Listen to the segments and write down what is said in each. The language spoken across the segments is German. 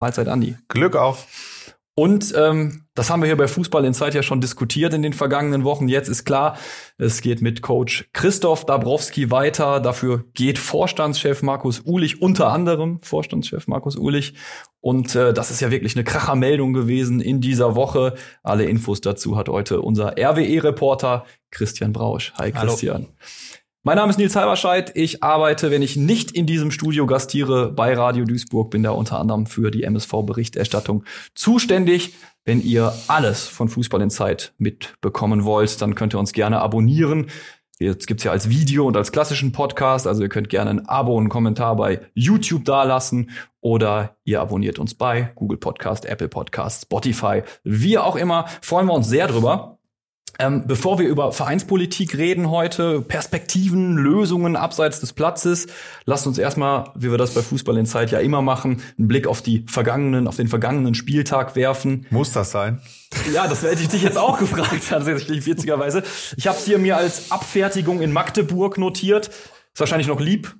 Mahlzeit, Andi. Glück auf. Und ähm, das haben wir hier bei Fußball in Zeit ja schon diskutiert in den vergangenen Wochen. Jetzt ist klar, es geht mit Coach Christoph Dabrowski weiter. Dafür geht Vorstandschef Markus Ulich, unter anderem Vorstandschef Markus Ulich. Und äh, das ist ja wirklich eine Krachermeldung gewesen in dieser Woche. Alle Infos dazu hat heute unser RWE-Reporter Christian Brausch. Hi Christian. Hallo. Mein Name ist Nils Halberscheid. Ich arbeite, wenn ich nicht in diesem Studio gastiere, bei Radio Duisburg, bin da unter anderem für die MSV-Berichterstattung zuständig. Wenn ihr alles von Fußball in Zeit mitbekommen wollt, dann könnt ihr uns gerne abonnieren. Jetzt gibt's ja als Video und als klassischen Podcast, also ihr könnt gerne ein Abo und einen Kommentar bei YouTube dalassen oder ihr abonniert uns bei Google Podcast, Apple Podcast, Spotify, wie auch immer. Freuen wir uns sehr drüber. Ähm, bevor wir über Vereinspolitik reden heute, Perspektiven, Lösungen abseits des Platzes, lasst uns erstmal, wie wir das bei Fußball in Zeit ja immer machen, einen Blick auf die vergangenen, auf den vergangenen Spieltag werfen. Muss das sein? Ja, das hätte ich dich jetzt auch gefragt, tatsächlich, witzigerweise. Ich habe es hier mir als Abfertigung in Magdeburg notiert. Ist wahrscheinlich noch lieb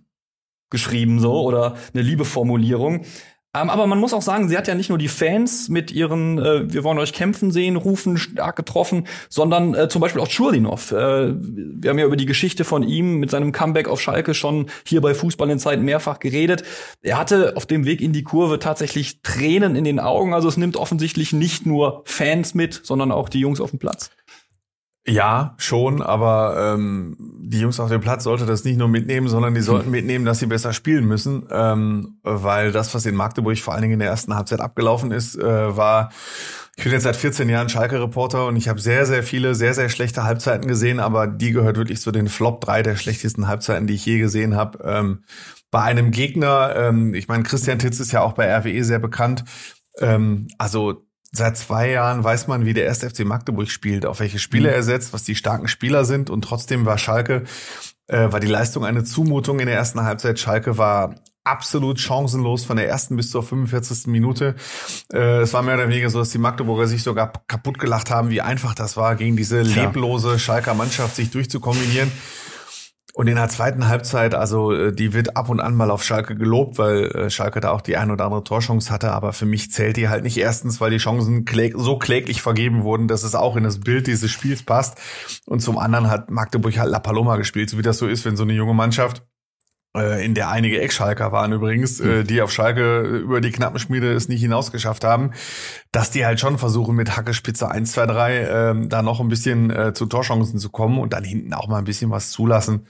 geschrieben so oder eine liebe Formulierung. Ähm, aber man muss auch sagen, sie hat ja nicht nur die Fans mit ihren äh, Wir wollen euch kämpfen sehen, Rufen stark getroffen, sondern äh, zum Beispiel auch Churlinov. Äh, wir haben ja über die Geschichte von ihm mit seinem Comeback auf Schalke schon hier bei Fußball in Zeit mehrfach geredet. Er hatte auf dem Weg in die Kurve tatsächlich Tränen in den Augen. Also es nimmt offensichtlich nicht nur Fans mit, sondern auch die Jungs auf dem Platz. Ja, schon, aber ähm, die Jungs auf dem Platz sollte das nicht nur mitnehmen, sondern die sollten mitnehmen, dass sie besser spielen müssen, ähm, weil das, was in Magdeburg vor allen Dingen in der ersten Halbzeit abgelaufen ist, äh, war ich bin jetzt seit 14 Jahren Schalke-Reporter und ich habe sehr, sehr viele, sehr, sehr schlechte Halbzeiten gesehen, aber die gehört wirklich zu den Flop 3 der schlechtesten Halbzeiten, die ich je gesehen habe. Ähm, bei einem Gegner, ähm, ich meine, Christian Titz ist ja auch bei RWE sehr bekannt, ähm, also seit zwei Jahren weiß man, wie der erste FC Magdeburg spielt, auf welche Spiele mhm. er setzt, was die starken Spieler sind. Und trotzdem war Schalke, äh, war die Leistung eine Zumutung in der ersten Halbzeit. Schalke war absolut chancenlos von der ersten bis zur 45. Minute. Äh, es war mehr oder weniger so, dass die Magdeburger sich sogar kaputt gelacht haben, wie einfach das war, gegen diese leblose Schalker Mannschaft sich durchzukombinieren. Und in der zweiten Halbzeit, also äh, die wird ab und an mal auf Schalke gelobt, weil äh, Schalke da auch die ein oder andere Torchance hatte. Aber für mich zählt die halt nicht erstens, weil die Chancen kläg so kläglich vergeben wurden, dass es auch in das Bild dieses Spiels passt. Und zum anderen hat Magdeburg halt La Paloma gespielt, so wie das so ist, wenn so eine junge Mannschaft in der einige Ex-Schalker waren übrigens, äh, die auf Schalke über die knappen Schmiede es nicht hinausgeschafft haben, dass die halt schon versuchen mit Hackespitze 1, 2, 3 äh, da noch ein bisschen äh, zu Torchancen zu kommen und dann hinten auch mal ein bisschen was zulassen.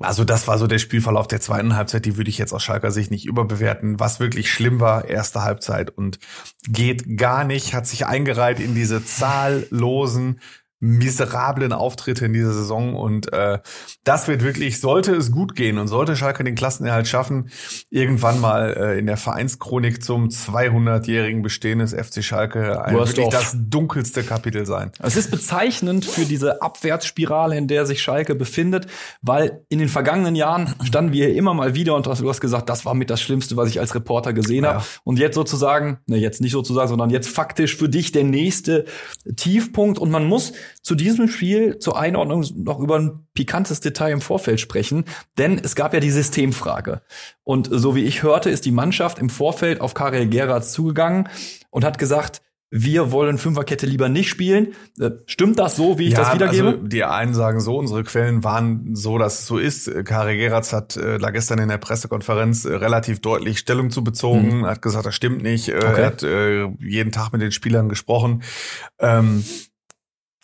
Also das war so der Spielverlauf der zweiten Halbzeit, die würde ich jetzt aus Schalker Sicht nicht überbewerten. Was wirklich schlimm war, erste Halbzeit und geht gar nicht, hat sich eingereiht in diese zahllosen miserablen Auftritte in dieser Saison und äh, das wird wirklich, sollte es gut gehen und sollte Schalke den Klassenerhalt schaffen, irgendwann mal äh, in der Vereinschronik zum 200-jährigen Bestehen des FC Schalke ein, wirklich das dunkelste Kapitel sein. Es ist bezeichnend für diese Abwärtsspirale, in der sich Schalke befindet, weil in den vergangenen Jahren standen wir immer mal wieder und du hast gesagt, das war mit das Schlimmste, was ich als Reporter gesehen ja. habe und jetzt sozusagen, ne, jetzt nicht sozusagen, sondern jetzt faktisch für dich der nächste Tiefpunkt und man muss zu diesem Spiel zur Einordnung noch über ein pikantes Detail im Vorfeld sprechen, denn es gab ja die Systemfrage. Und so wie ich hörte, ist die Mannschaft im Vorfeld auf Karel Gerrard zugegangen und hat gesagt, wir wollen Fünferkette lieber nicht spielen. Äh, stimmt das so, wie ich ja, das wiedergebe? Also die einen sagen so, unsere Quellen waren so, dass es so ist. Kari Geratz hat äh, da gestern in der Pressekonferenz äh, relativ deutlich Stellung zu bezogen, mhm. hat gesagt, das stimmt nicht. Äh, okay. Er hat äh, jeden Tag mit den Spielern gesprochen. Ähm,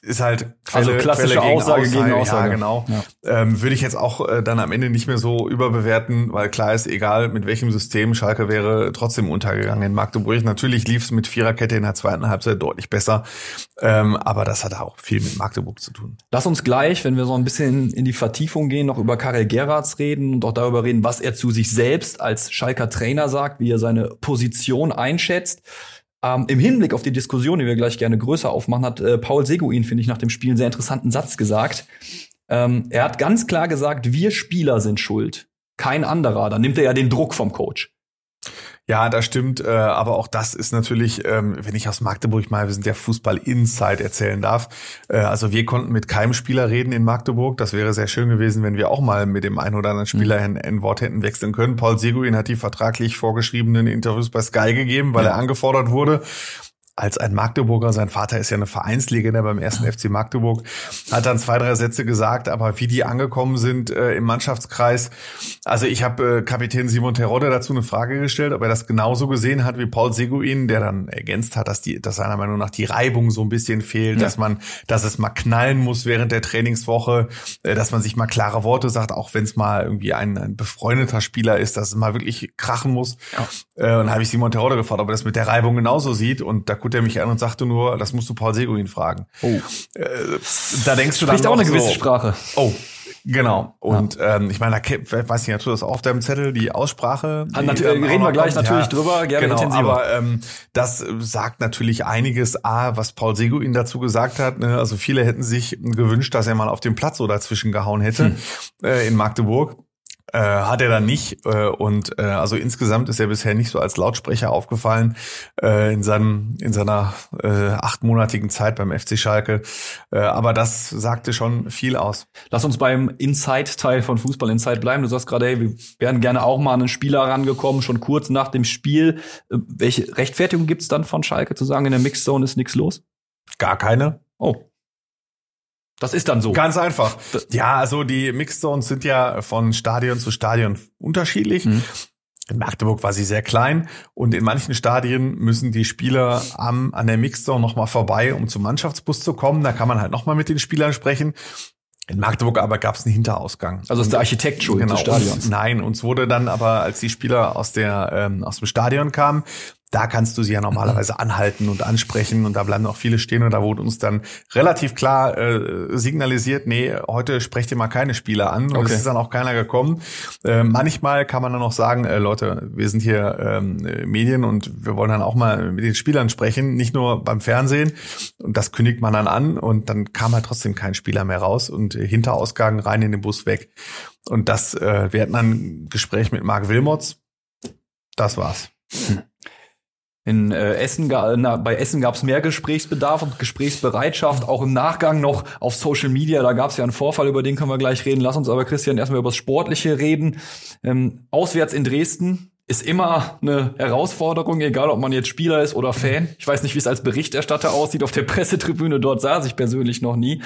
ist halt Quelle, also klassische Quelle gegen Aussage, Aussage gegen Aussage. Ja, genau. Ja. Ähm, Würde ich jetzt auch äh, dann am Ende nicht mehr so überbewerten, weil klar ist, egal mit welchem System, Schalke wäre trotzdem untergegangen in Magdeburg. Natürlich lief es mit Viererkette in der zweiten Halbzeit deutlich besser, ähm, aber das hat auch viel mit Magdeburg zu tun. Lass uns gleich, wenn wir so ein bisschen in die Vertiefung gehen, noch über Karel Gerards reden und auch darüber reden, was er zu sich selbst als Schalker Trainer sagt, wie er seine Position einschätzt. Ähm, Im Hinblick auf die Diskussion, die wir gleich gerne größer aufmachen, hat äh, Paul Seguin, finde ich, nach dem Spiel einen sehr interessanten Satz gesagt. Ähm, er hat ganz klar gesagt, wir Spieler sind schuld, kein anderer. Dann nimmt er ja den Druck vom Coach. Ja, das stimmt. Äh, aber auch das ist natürlich, ähm, wenn ich aus Magdeburg mal, wir sind ja Fußball-Inside erzählen darf. Äh, also wir konnten mit keinem Spieler reden in Magdeburg. Das wäre sehr schön gewesen, wenn wir auch mal mit dem einen oder anderen Spieler mhm. ein, ein Wort hätten wechseln können. Paul Seguin hat die vertraglich vorgeschriebenen Interviews bei Sky gegeben, weil ja. er angefordert wurde als ein Magdeburger, sein Vater ist ja eine Vereinslegende beim ersten FC Magdeburg, hat dann zwei, drei Sätze gesagt, aber wie die angekommen sind äh, im Mannschaftskreis. Also ich habe äh, Kapitän Simon Terodde dazu eine Frage gestellt, ob er das genauso gesehen hat wie Paul Seguin, der dann ergänzt hat, dass die, dass seiner Meinung nach die Reibung so ein bisschen fehlt, ja. dass man, dass es mal knallen muss während der Trainingswoche, äh, dass man sich mal klare Worte sagt, auch wenn es mal irgendwie ein, ein befreundeter Spieler ist, dass es mal wirklich krachen muss. Ja. Äh, und habe ich Simon Terodde gefragt, ob er das mit der Reibung genauso sieht und da guckt er mich an und sagte nur, das musst du Paul Seguin fragen. Oh. Äh, da denkst du dann auch eine gewisse so, Sprache. Oh, Genau. Und ja. ähm, ich meine, da weiß ich, hast du das auf deinem Zettel, die Aussprache? Die natürlich, reden wir gleich kommt. natürlich ja, drüber, gerne genau, intensiver. Aber ähm, das sagt natürlich einiges, A, was Paul Seguin dazu gesagt hat. Ne? Also viele hätten sich gewünscht, dass er mal auf den Platz so dazwischen gehauen hätte hm. äh, in Magdeburg. Äh, hat er dann nicht äh, und äh, also insgesamt ist er bisher nicht so als Lautsprecher aufgefallen äh, in seinem in seiner äh, achtmonatigen Zeit beim FC Schalke, äh, aber das sagte schon viel aus. Lass uns beim Inside-Teil von Fußball Inside bleiben. Du sagst gerade, hey, wir wären gerne auch mal an einen Spieler rangekommen, schon kurz nach dem Spiel. Äh, welche Rechtfertigung gibt's dann von Schalke zu sagen, in der Mixzone ist nichts los? Gar keine. Oh, das ist dann so. Ganz einfach. Ja, also die Mixed Zones sind ja von Stadion zu Stadion unterschiedlich. Mhm. In Magdeburg war sie sehr klein und in manchen Stadien müssen die Spieler am, an der Mixed Zone nochmal vorbei, um zum Mannschaftsbus zu kommen. Da kann man halt nochmal mit den Spielern sprechen. In Magdeburg aber gab es einen Hinterausgang. Also ist der Architekt schon genau, des Stadions. Uns, nein, uns wurde dann aber, als die Spieler aus der ähm, aus dem Stadion kamen, da kannst du sie ja normalerweise anhalten und ansprechen und da bleiben auch viele stehen und da wurde uns dann relativ klar äh, signalisiert, nee, heute sprecht ihr mal keine Spieler an und okay. es ist dann auch keiner gekommen. Äh, manchmal kann man dann auch sagen, äh, Leute, wir sind hier ähm, Medien und wir wollen dann auch mal mit den Spielern sprechen, nicht nur beim Fernsehen und das kündigt man dann an und dann kam halt trotzdem kein Spieler mehr raus und äh, Hinterausgang rein in den Bus weg. Und das, äh, wir hatten dann ein Gespräch mit Marc Wilmots. Das war's. Hm. In äh, Essen, na, bei Essen gab es mehr Gesprächsbedarf und Gesprächsbereitschaft, auch im Nachgang noch auf Social Media. Da gab es ja einen Vorfall, über den können wir gleich reden. Lass uns aber, Christian, erstmal über das Sportliche reden. Ähm, auswärts in Dresden ist immer eine Herausforderung, egal ob man jetzt Spieler ist oder Fan. Ich weiß nicht, wie es als Berichterstatter aussieht. Auf der Pressetribüne dort saß ich persönlich noch nie.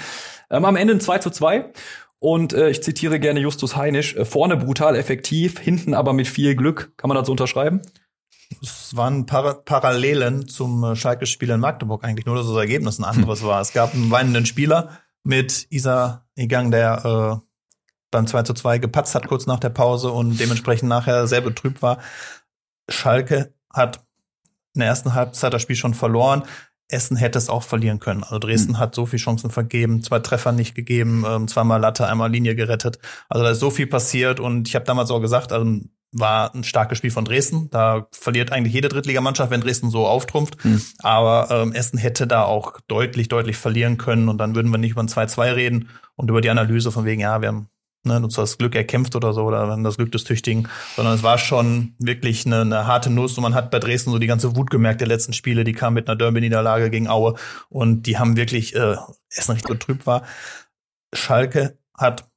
Ähm, am Ende ein 2 zu 2. Und äh, ich zitiere gerne Justus Heinisch, äh, vorne brutal effektiv, hinten aber mit viel Glück. Kann man das so unterschreiben? Es waren Par Parallelen zum äh, Schalke-Spiel in Magdeburg eigentlich, nur dass das Ergebnis ein anderes war. Es gab einen weinenden Spieler mit Isa Egang, der äh, beim 2 zu 2 gepatzt hat kurz nach der Pause und dementsprechend nachher sehr betrübt war. Schalke hat in der ersten Halbzeit das Spiel schon verloren. Essen hätte es auch verlieren können. Also Dresden mhm. hat so viele Chancen vergeben, zwei Treffer nicht gegeben, ähm, zweimal Latte, einmal Linie gerettet. Also da ist so viel passiert und ich habe damals auch gesagt, also war ein starkes Spiel von Dresden. Da verliert eigentlich jede Drittligamannschaft, wenn Dresden so auftrumpft. Mhm. Aber ähm, Essen hätte da auch deutlich, deutlich verlieren können. Und dann würden wir nicht über ein 2-2 reden und über die Analyse von wegen, ja, wir haben ne, uns das Glück erkämpft oder so, oder das Glück des Tüchtigen, sondern es war schon wirklich eine, eine harte Nuss und man hat bei Dresden so die ganze Wut gemerkt der letzten Spiele, die kam mit einer Derby-Niederlage gegen Aue und die haben wirklich, äh, Essen richtig betrübt war. Schalke hat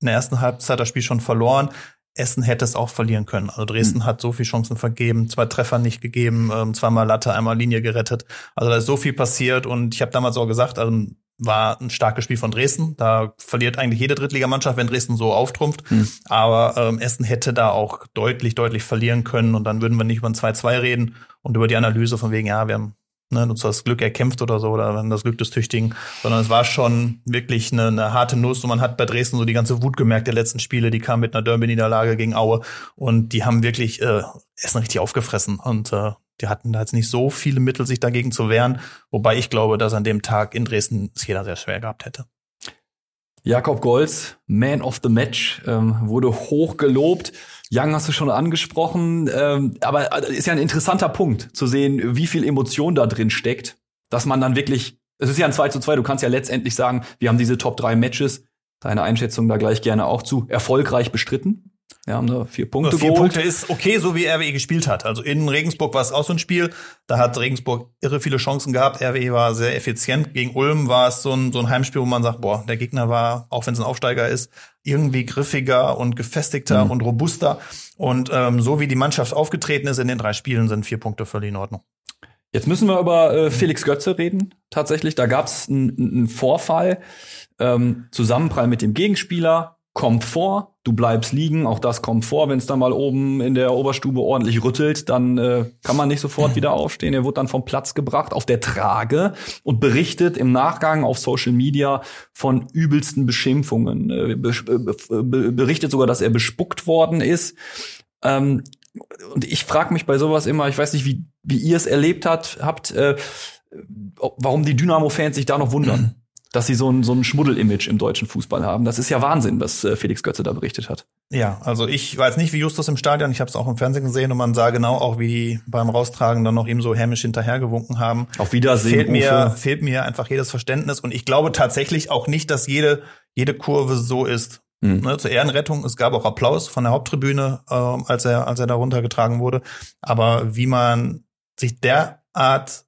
in der ersten Halbzeit das Spiel schon verloren. Essen hätte es auch verlieren können. Also Dresden mhm. hat so viele Chancen vergeben, zwei Treffer nicht gegeben, ähm, zweimal Latte, einmal Linie gerettet. Also da ist so viel passiert und ich habe damals auch gesagt, also war ein starkes Spiel von Dresden. Da verliert eigentlich jede Drittligamannschaft, wenn Dresden so auftrumpft. Mhm. Aber ähm, Essen hätte da auch deutlich, deutlich verlieren können und dann würden wir nicht über ein 2-2 reden und über die Analyse von wegen, ja, wir haben ne, uns das Glück erkämpft oder so oder das Glück des Tüchtigen, sondern es war schon wirklich eine, eine harte Nuss und man hat bei Dresden so die ganze Wut gemerkt der letzten Spiele, die kam mit einer Derby-Niederlage gegen Aue und die haben wirklich äh, Essen richtig aufgefressen und äh, die hatten da jetzt nicht so viele Mittel, sich dagegen zu wehren, wobei ich glaube, dass an dem Tag in Dresden es jeder sehr schwer gehabt hätte. Jakob Golz, Man of the Match, ähm, wurde hoch gelobt. Young hast du schon angesprochen, ähm, aber äh, ist ja ein interessanter Punkt zu sehen, wie viel Emotion da drin steckt, dass man dann wirklich, es ist ja ein 2 zu 2, du kannst ja letztendlich sagen, wir haben diese Top 3 Matches, deine Einschätzung da gleich gerne auch zu, erfolgreich bestritten. Ja, haben da vier Punkte vier geholt. Punkte ist okay, so wie RWE gespielt hat. Also in Regensburg war es auch so ein Spiel. Da hat Regensburg irre viele Chancen gehabt. RWE war sehr effizient. Gegen Ulm war es so ein, so ein Heimspiel, wo man sagt, boah, der Gegner war, auch wenn es ein Aufsteiger ist, irgendwie griffiger und gefestigter Mhm. und robuster. Und ähm, so wie die Mannschaft aufgetreten ist in den drei Spielen, sind vier Punkte völlig in Ordnung. Jetzt müssen wir über äh, Felix Götze reden. Tatsächlich, da gab es einen einen Vorfall, ähm, Zusammenprall mit dem Gegenspieler, kommt vor, du bleibst liegen, auch das kommt vor, wenn es dann mal oben in der Oberstube ordentlich rüttelt, dann äh, kann man nicht sofort wieder aufstehen. Er wird dann vom Platz gebracht auf der Trage und berichtet im Nachgang auf Social Media von übelsten Beschimpfungen. Äh, be be be berichtet sogar, dass er bespuckt worden ist. Ähm, und ich frage mich bei sowas immer, ich weiß nicht, wie, wie ihr es erlebt habt, habt äh, warum die Dynamo-Fans sich da noch wundern, dass sie so ein, so ein Schmuddel-Image im deutschen Fußball haben. Das ist ja Wahnsinn, was äh, Felix Götze da berichtet hat. Ja, also ich weiß nicht, wie Justus im Stadion, ich habe es auch im Fernsehen gesehen und man sah genau auch, wie die beim Raustragen dann noch ihm so hämisch hinterhergewunken haben. Auf Wiedersehen. fehlt mir, fehlt mir einfach jedes Verständnis und ich glaube tatsächlich auch nicht, dass jede, jede Kurve so ist. Hm. Ne, zur Ehrenrettung, es gab auch Applaus von der Haupttribüne, ähm, als er, als er da runtergetragen wurde. Aber wie man sich derart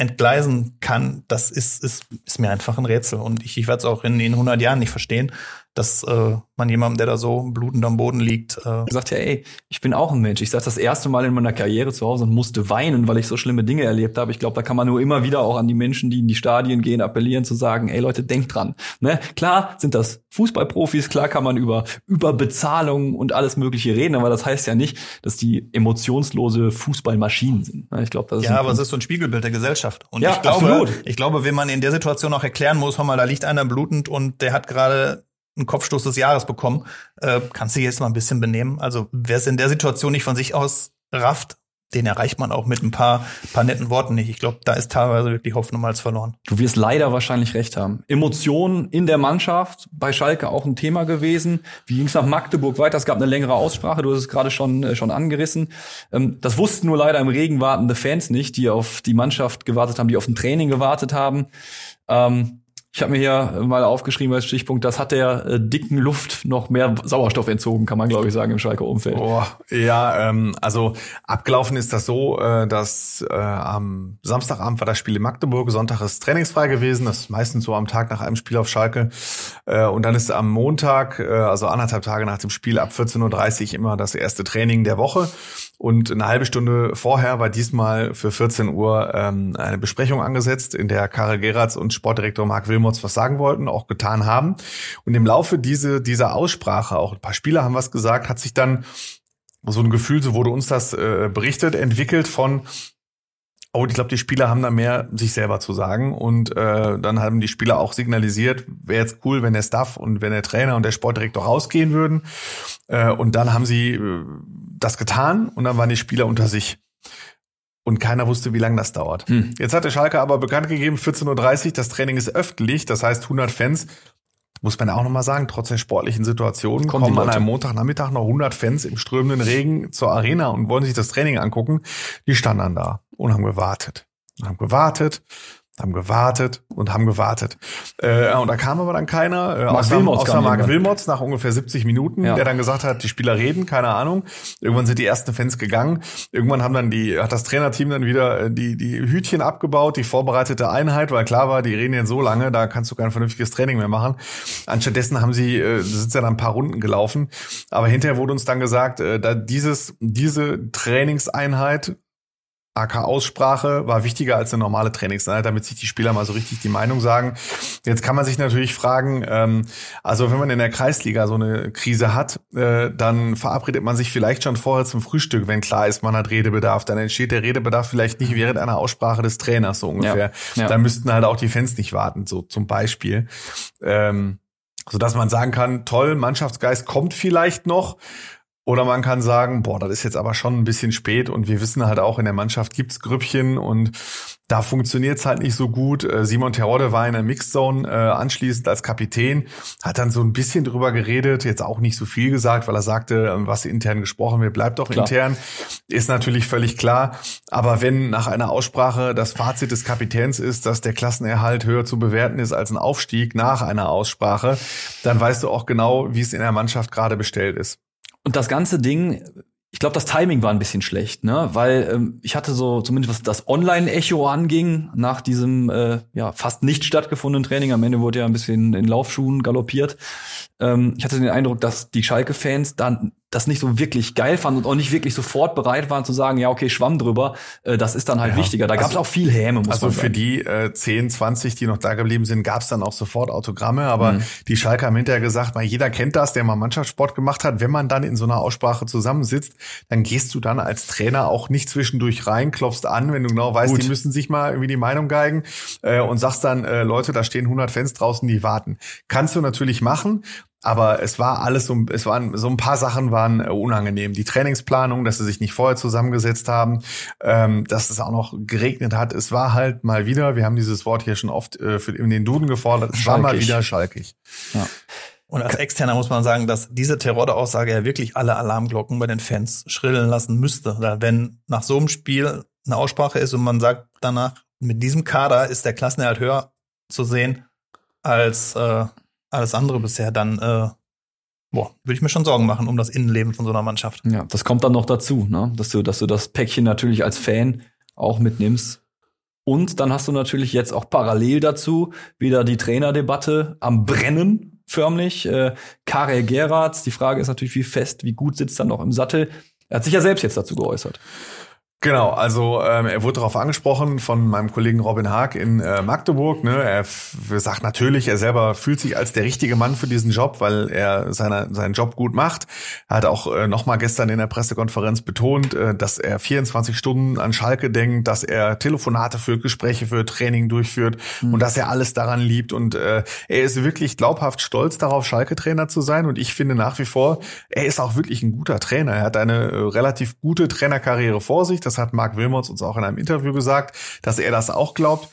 entgleisen kann, das ist, ist, ist mir einfach ein Rätsel. Und ich, ich werde es auch in, in 100 Jahren nicht verstehen, dass äh, man jemandem, der da so blutend am Boden liegt, äh, Er sagt ja, ey, ich bin auch ein Mensch. Ich saß das erste Mal in meiner Karriere zu Hause und musste weinen, weil ich so schlimme Dinge erlebt habe. Ich glaube, da kann man nur immer wieder auch an die Menschen, die in die Stadien gehen, appellieren zu sagen, ey Leute, denkt dran. Ne? Klar sind das Fußballprofis, klar kann man über Überbezahlung und alles Mögliche reden, aber das heißt ja nicht, dass die emotionslose Fußballmaschinen sind. Ne? Ich glaube, das ist Ja, aber es Punkt. ist so ein Spiegelbild der Gesellschaft. Und Ja, ich glaube, absolut. ich glaube, wenn man in der Situation auch erklären muss, hör mal, da liegt einer blutend und der hat gerade einen Kopfstoß des Jahres bekommen, äh, kannst du jetzt mal ein bisschen benehmen. Also wer es in der Situation nicht von sich aus rafft, den erreicht man auch mit ein paar, paar netten Worten nicht. Ich glaube, da ist teilweise wirklich Hoffnung als verloren. Du wirst leider wahrscheinlich recht haben. Emotionen in der Mannschaft, bei Schalke auch ein Thema gewesen. Wie ging es nach Magdeburg weiter? Es gab eine längere Aussprache, du hast es gerade schon, äh, schon angerissen. Ähm, das wussten nur leider im Regen wartende Fans nicht, die auf die Mannschaft gewartet haben, die auf ein Training gewartet haben. Ähm, ich habe mir hier mal aufgeschrieben als Stichpunkt, das hat der äh, dicken Luft noch mehr Sauerstoff entzogen, kann man glaube ich sagen, im Schalke-Umfeld. Oh, ja, ähm, also abgelaufen ist das so, äh, dass äh, am Samstagabend war das Spiel in Magdeburg, Sonntag ist trainingsfrei gewesen, das ist meistens so am Tag nach einem Spiel auf Schalke. Äh, und dann ist am Montag, äh, also anderthalb Tage nach dem Spiel, ab 14.30 Uhr immer das erste Training der Woche. Und eine halbe Stunde vorher war diesmal für 14 Uhr ähm, eine Besprechung angesetzt, in der Karel Geratz und Sportdirektor Marc Wilmots was sagen wollten, auch getan haben. Und im Laufe diese, dieser Aussprache, auch ein paar Spieler haben was gesagt, hat sich dann so ein Gefühl, so wurde uns das äh, berichtet, entwickelt von Oh, ich glaube, die Spieler haben da mehr sich selber zu sagen und äh, dann haben die Spieler auch signalisiert, wäre jetzt cool, wenn der Staff und wenn der Trainer und der Sportdirektor rausgehen würden. Äh, und dann haben sie äh, das getan und dann waren die Spieler unter sich. Und keiner wusste, wie lange das dauert. Hm. Jetzt hat der Schalke aber bekannt gegeben, 14.30 Uhr, das Training ist öffentlich, das heißt 100 Fans. Muss man auch nochmal sagen, trotz der sportlichen Situation Kommen kommen an einem Montagnachmittag noch 100 Fans im strömenden Regen zur Arena und wollen sich das Training angucken. Die standen dann da und haben gewartet. Und haben gewartet, haben gewartet und haben gewartet. Äh, und da kam aber dann keiner, äh, Marc außer, Wilmots außer Marc. Wilmots nach ungefähr 70 Minuten, Ja. der dann gesagt hat, die Spieler reden, keine Ahnung. Irgendwann sind die ersten Fans gegangen. Irgendwann haben dann die, hat das Trainerteam dann wieder äh, die, die Hütchen abgebaut, die vorbereitete Einheit, weil klar war, die reden jetzt so lange, da kannst du kein vernünftiges Training mehr machen. Anstattdessen haben sie, äh, sind ja dann ein paar Runden gelaufen. Aber hinterher wurde uns dann gesagt, äh, da dieses, diese Trainingseinheit AK Aussprache war wichtiger als eine normale Trainingseinheit, damit sich die Spieler mal so richtig die Meinung sagen. Jetzt kann man sich natürlich fragen, ähm, also wenn man in der Kreisliga so eine Krise hat, äh, dann verabredet man sich vielleicht schon vorher zum Frühstück, wenn klar ist, man hat Redebedarf. Dann entsteht der Redebedarf vielleicht nicht während einer Aussprache des Trainers so ungefähr. Ja, ja. Da müssten halt auch die Fans nicht warten, so zum Beispiel. Ähm, so dass man sagen kann, toll, Mannschaftsgeist kommt vielleicht noch. Oder man kann sagen, boah, das ist jetzt aber schon ein bisschen spät und wir wissen halt auch, in der Mannschaft gibt's Grüppchen und da funktioniert's halt nicht so gut. Äh, Simon Terodde war in der Mixzone äh, anschließend als Kapitän, hat dann so ein bisschen drüber geredet, jetzt auch nicht so viel gesagt, weil er sagte, äh, was intern gesprochen wird, bleibt doch Klar. intern. Ist natürlich völlig klar. Aber wenn nach einer Aussprache das Fazit des Kapitäns ist, dass der Klassenerhalt höher zu bewerten ist als ein Aufstieg nach einer Aussprache, dann weißt du auch genau, wie es in der Mannschaft gerade bestellt ist. Und das ganze Ding ich glaube, das Timing war ein bisschen schlecht, ne? Weil ähm, ich hatte so, zumindest was das Online-Echo anging, nach diesem äh, ja fast nicht stattgefundenen Training, am Ende wurde ja ein bisschen in Laufschuhen galoppiert. Ähm, ich hatte den Eindruck, dass die Schalke-Fans dann das nicht so wirklich geil fanden und auch nicht wirklich sofort bereit waren zu sagen, ja, okay, schwamm drüber, äh, das ist dann halt Ja. wichtiger. Da gab es Also- auch viel Häme, muss Also man für sagen. die äh, 10, 20, die noch da geblieben sind, gab es dann auch sofort Autogramme. Aber Mhm. die Schalke haben hinterher gesagt, mal jeder kennt das, der mal Mannschaftssport gemacht hat. Wenn man dann in so einer Aussprache zusammensitzt, dann gehst du dann als Trainer auch nicht zwischendurch rein, klopfst an, wenn du genau weißt, Gut. die müssen sich mal irgendwie die Meinung geigen äh, und sagst dann, äh, Leute, da stehen 100 Fans draußen, die warten. Kannst du natürlich machen. Aber es war alles so, es waren so ein paar Sachen waren äh, unangenehm. Die Trainingsplanung, dass sie sich nicht vorher zusammengesetzt haben, ähm, dass es auch noch geregnet hat. Es war halt mal wieder, wir haben dieses Wort hier schon oft äh, für, in den Duden gefordert, es war mal Schalkig. wieder schalkig. Und als Externer muss man sagen, dass diese Terroraussage ja wirklich alle Alarmglocken bei den Fans schrillen lassen müsste. Wenn nach so einem Spiel eine Aussprache ist und man sagt danach, mit diesem Kader ist der Klassenerhalt höher zu sehen als äh, alles andere bisher, dann äh, boah, würde ich mir schon Sorgen machen um das Innenleben von so einer Mannschaft. Ja, das kommt dann noch dazu, ne? dass du, dass du das Päckchen natürlich als Fan auch mitnimmst. Und dann hast du natürlich jetzt auch parallel dazu wieder die Trainerdebatte am Brennen, förmlich. Äh, Karel Geratz, die Frage ist natürlich, wie fest, wie gut sitzt er noch im Sattel. Er hat sich ja selbst jetzt dazu geäußert. Genau, also ähm, er wurde darauf angesprochen von meinem Kollegen Robin Haag in äh, Magdeburg. Ne? Er sagt natürlich, er selber fühlt sich als der richtige Mann für diesen Job, weil er seine, seinen Job gut macht. Er hat auch äh, nochmal gestern in der Pressekonferenz betont, äh, dass er 24 Stunden an Schalke denkt, dass er Telefonate führt, Gespräche führt, Training durchführt und dass er alles daran liebt. Und äh, er ist wirklich glaubhaft stolz darauf, Schalke-Trainer zu sein. Und ich finde nach wie vor, er ist auch wirklich ein guter Trainer. Er hat eine äh, relativ gute Trainerkarriere vor sich. Das hat Marc Wilmots uns auch in einem Interview gesagt, dass er das auch glaubt.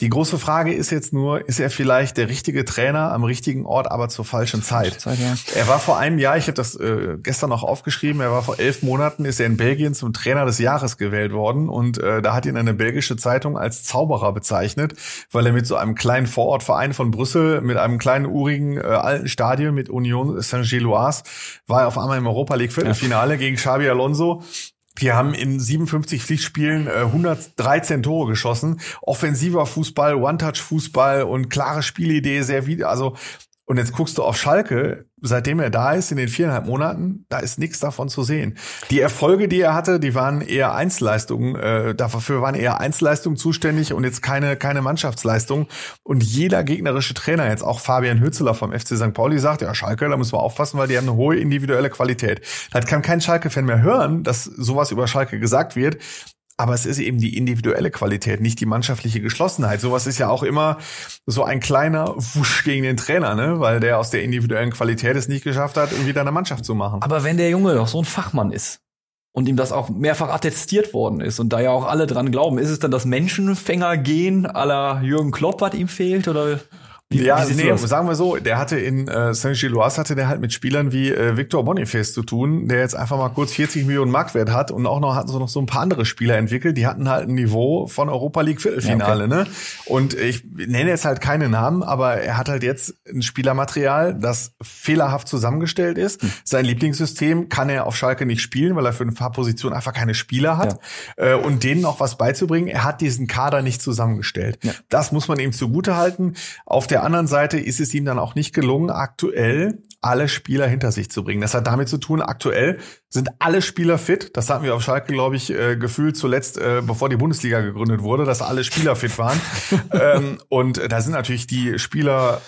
Die große Frage ist jetzt nur, ist er vielleicht der richtige Trainer am richtigen Ort, aber zur falschen Zeit? Zeit, ja. Er war vor einem Jahr, ich habe das äh, gestern noch aufgeschrieben, er war vor elf Monaten, ist er in Belgien zum Trainer des Jahres gewählt worden und äh, da hat ihn eine belgische Zeitung als Zauberer bezeichnet, weil er mit so einem kleinen Vorortverein von Brüssel, mit einem kleinen urigen äh, alten Stadion mit Union Saint-Gilloise, war er auf einmal im Europa League Viertelfinale gegen Xabi Alonso. Wir haben in 57 Pflichtspielen äh, 113 Tore geschossen. Offensiver Fußball, One-Touch-Fußball und klare Spielidee, sehr wieder. Also und jetzt guckst du auf Schalke, seitdem er da ist, in den viereinhalb Monaten, da ist nichts davon zu sehen. Die Erfolge, die er hatte, die waren eher Einzelleistungen, äh, dafür waren eher Einzelleistungen zuständig und jetzt keine, keine Mannschaftsleistung. Und jeder gegnerische Trainer, jetzt auch Fabian Hützeler vom FC St. Pauli, sagt, ja, Schalke, da müssen wir aufpassen, weil die haben eine hohe individuelle Qualität. Das kann kein Schalke-Fan mehr hören, dass sowas über Schalke gesagt wird. Aber es ist eben die individuelle Qualität, nicht die mannschaftliche Geschlossenheit. Sowas ist ja auch immer so ein kleiner Wusch gegen den Trainer, ne? weil der aus der individuellen Qualität es nicht geschafft hat, irgendwie da eine Mannschaft zu machen. Aber wenn der Junge doch so ein Fachmann ist und ihm das auch mehrfach attestiert worden ist und da ja auch alle dran glauben, ist es dann das Menschenfänger-Gen aller Jürgen Klopp, was ihm fehlt? Oder wie, ja, wie nee, sagen wir so, der hatte in äh, Saint-Gilloise hatte der halt mit Spielern wie äh, Victor Boniface zu tun, der jetzt einfach mal kurz 40 Millionen Markwert hat und auch noch hatten so noch so ein paar andere Spieler entwickelt, die hatten halt ein Niveau von Europa League Viertelfinale, ne? Und ich nenne jetzt halt keine Namen, aber er hat halt jetzt ein Spielermaterial, das fehlerhaft zusammengestellt ist. Hm. Sein Lieblingssystem kann er auf Schalke nicht spielen, weil er für ein paar Positionen einfach keine Spieler hat. Äh, und denen auch was beizubringen, er hat diesen Kader nicht zusammengestellt. Ja. Das muss man ihm zugute halten. Auf der anderen Seite ist es ihm dann auch nicht gelungen, aktuell alle Spieler hinter sich zu bringen. Das hat damit zu tun, aktuell sind alle Spieler fit. Das hatten wir auf Schalke, glaube ich, äh, gefühlt zuletzt, äh, bevor die Bundesliga gegründet wurde, dass alle Spieler fit waren. ähm, und da sind natürlich die Spieler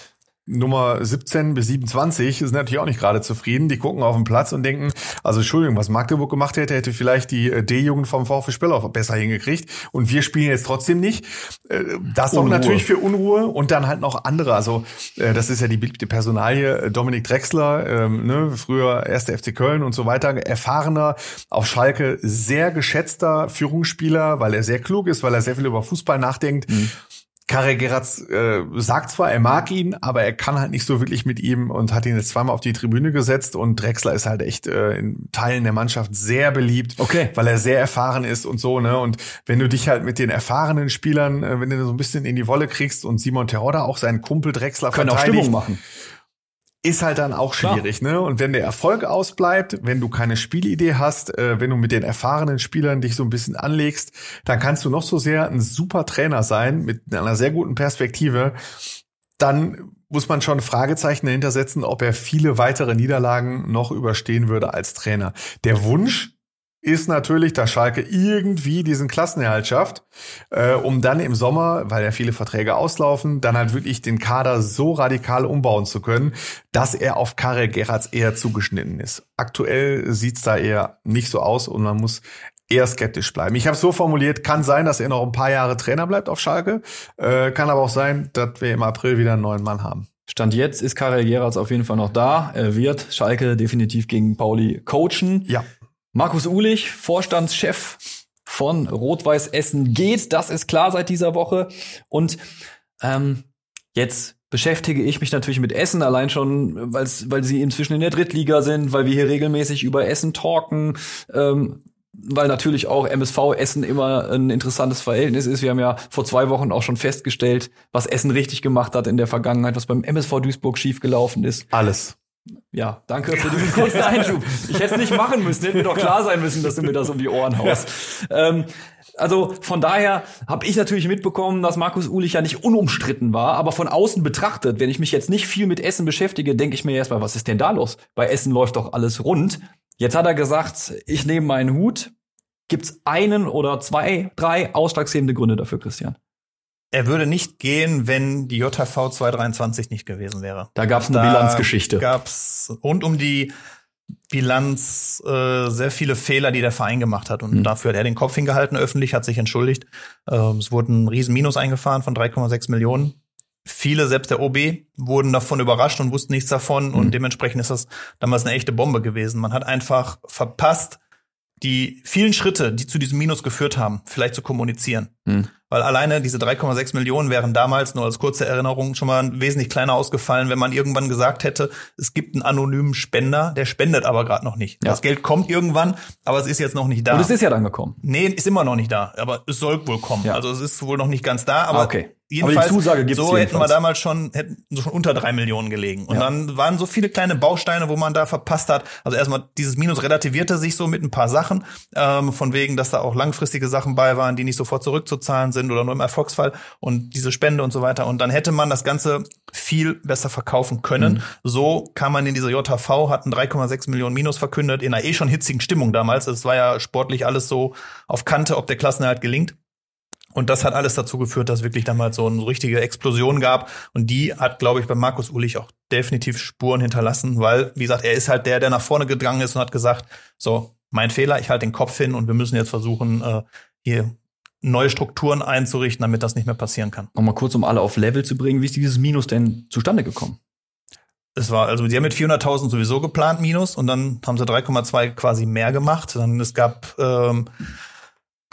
Nummer 17 bis 27 sind natürlich auch nicht gerade zufrieden. Die gucken auf den Platz und denken, also Entschuldigung, was Magdeburg gemacht hätte, hätte vielleicht die äh, D-Jugend vom VfB Spellow besser hingekriegt. Und wir spielen jetzt trotzdem nicht. Äh, Das sorgt natürlich für Unruhe und dann halt noch andere. Also äh, das ist ja die beliebte Personalie. Dominik Drexler, ähm, ne, früher erster FC Köln und so weiter, erfahrener, auf Schalke sehr geschätzter Führungsspieler, weil er sehr klug ist, weil er sehr viel über Fußball nachdenkt. Karel Geratz äh, sagt zwar, er mag ihn, aber er kann halt nicht so wirklich mit ihm und hat ihn jetzt zweimal auf die Tribüne gesetzt und Drexler ist halt echt äh, in Teilen der Mannschaft sehr beliebt, Okay. weil er sehr erfahren ist und so, ne? Und wenn du dich halt mit den erfahrenen Spielern, äh, wenn du so ein bisschen in die Wolle kriegst und Simon Terodde auch seinen Kumpel Drexler Können auch verteidigt, Stimmung machen. Ist halt dann auch schwierig, Klar. ne? Und wenn der Erfolg ausbleibt, wenn du keine Spielidee hast, äh, wenn du mit den erfahrenen Spielern dich so ein bisschen anlegst, dann kannst du noch so sehr ein super Trainer sein mit einer sehr guten Perspektive. Dann muss man schon Fragezeichen dahinter setzen, ob er viele weitere Niederlagen noch überstehen würde als Trainer. Der Wunsch ist natürlich, dass Schalke irgendwie diesen Klassenerhalt schafft, äh, um dann im Sommer, weil ja viele Verträge auslaufen, dann halt wirklich den Kader so radikal umbauen zu können, dass er auf Karel Gerrards eher zugeschnitten ist. Aktuell sieht's da eher nicht so aus und man muss eher skeptisch bleiben. Ich habe so formuliert, kann sein, dass er noch ein paar Jahre Trainer bleibt auf Schalke, äh, kann aber auch sein, dass wir im April wieder einen neuen Mann haben. Stand jetzt ist Karel Gerards auf jeden Fall noch da. Er wird Schalke definitiv gegen Pauli coachen. Ja. Markus Ulich, Vorstandschef von Rot-Weiß Essen geht. Das ist klar seit dieser Woche. Und ähm, jetzt beschäftige ich mich natürlich mit Essen, allein schon, weil sie inzwischen in der Drittliga sind, weil wir hier regelmäßig über Essen talken. Ähm, weil natürlich auch MSV Essen immer ein interessantes Verhältnis ist. Wir haben ja vor zwei Wochen auch schon festgestellt, was Essen richtig gemacht hat in der Vergangenheit, was beim MSV Duisburg schiefgelaufen ist. Alles. Ja, danke für diesen kurzen Einschub. Ich hätte es nicht machen müssen, hätte mir doch klar sein müssen, dass du mir das um die Ohren haust. Ja. Ähm, also von daher habe ich natürlich mitbekommen, dass Markus Ulich ja nicht unumstritten war, aber von außen betrachtet, wenn ich mich jetzt nicht viel mit Essen beschäftige, denke ich mir erstmal, was ist denn da los? Bei Essen läuft doch alles rund. Jetzt hat er gesagt, ich nehme meinen Hut. Gibt's einen oder zwei, drei ausschlaggebende Gründe dafür, Christian? Er würde nicht gehen, wenn die JV 223 nicht gewesen wäre. Da gab es eine da Bilanzgeschichte. Gab's rund um die Bilanz äh, sehr viele Fehler, die der Verein gemacht hat. Und mhm. dafür hat er den Kopf hingehalten, öffentlich, hat sich entschuldigt. Ähm, es wurde ein riesen Minus eingefahren von 3,6 Millionen. Viele, selbst der OB, wurden davon überrascht und wussten nichts davon. Mhm. Und dementsprechend ist das damals eine echte Bombe gewesen. Man hat einfach verpasst, die vielen Schritte, die zu diesem Minus geführt haben, vielleicht zu kommunizieren. Mhm. Weil alleine diese 3,6 Millionen wären damals, nur als kurze Erinnerung, schon mal wesentlich kleiner ausgefallen, wenn man irgendwann gesagt hätte, es gibt einen anonymen Spender, der spendet aber gerade noch nicht. Ja. Das Geld kommt irgendwann, aber es ist jetzt noch nicht da. Und es ist ja dann gekommen. Nee, ist immer noch nicht da, aber es soll wohl kommen. Ja. Also es ist wohl noch nicht ganz da, aber ah, okay. Jedenfalls, so jedenfalls. hätten wir damals schon, hätten schon unter drei Millionen gelegen. Und ja. dann waren so viele kleine Bausteine, wo man da verpasst hat. Also erstmal, dieses Minus relativierte sich so mit ein paar Sachen, ähm, von wegen, dass da auch langfristige Sachen bei waren, die nicht sofort zurückzuzahlen sind oder nur im Erfolgsfall und diese Spende und so weiter. Und dann hätte man das Ganze viel besser verkaufen können. Mhm. So kam man in diese JHV, hatten 3,6 Millionen Minus verkündet, in einer eh schon hitzigen Stimmung damals. Es war ja sportlich alles so auf Kante, ob der Klassenerhalt gelingt. Und das hat alles dazu geführt, dass wirklich damals so eine richtige Explosion gab. Und die hat, glaube ich, bei Markus Ulich auch definitiv Spuren hinterlassen, weil, wie gesagt, er ist halt der, der nach vorne gegangen ist und hat gesagt, so, mein Fehler, ich halte den Kopf hin und wir müssen jetzt versuchen, äh, hier neue Strukturen einzurichten, damit das nicht mehr passieren kann. Nochmal kurz, um alle auf Level zu bringen, wie ist dieses Minus denn zustande gekommen? Es war, also die haben mit 400.000 sowieso geplant Minus und dann haben sie 3,2 quasi mehr gemacht. Dann es gab ähm,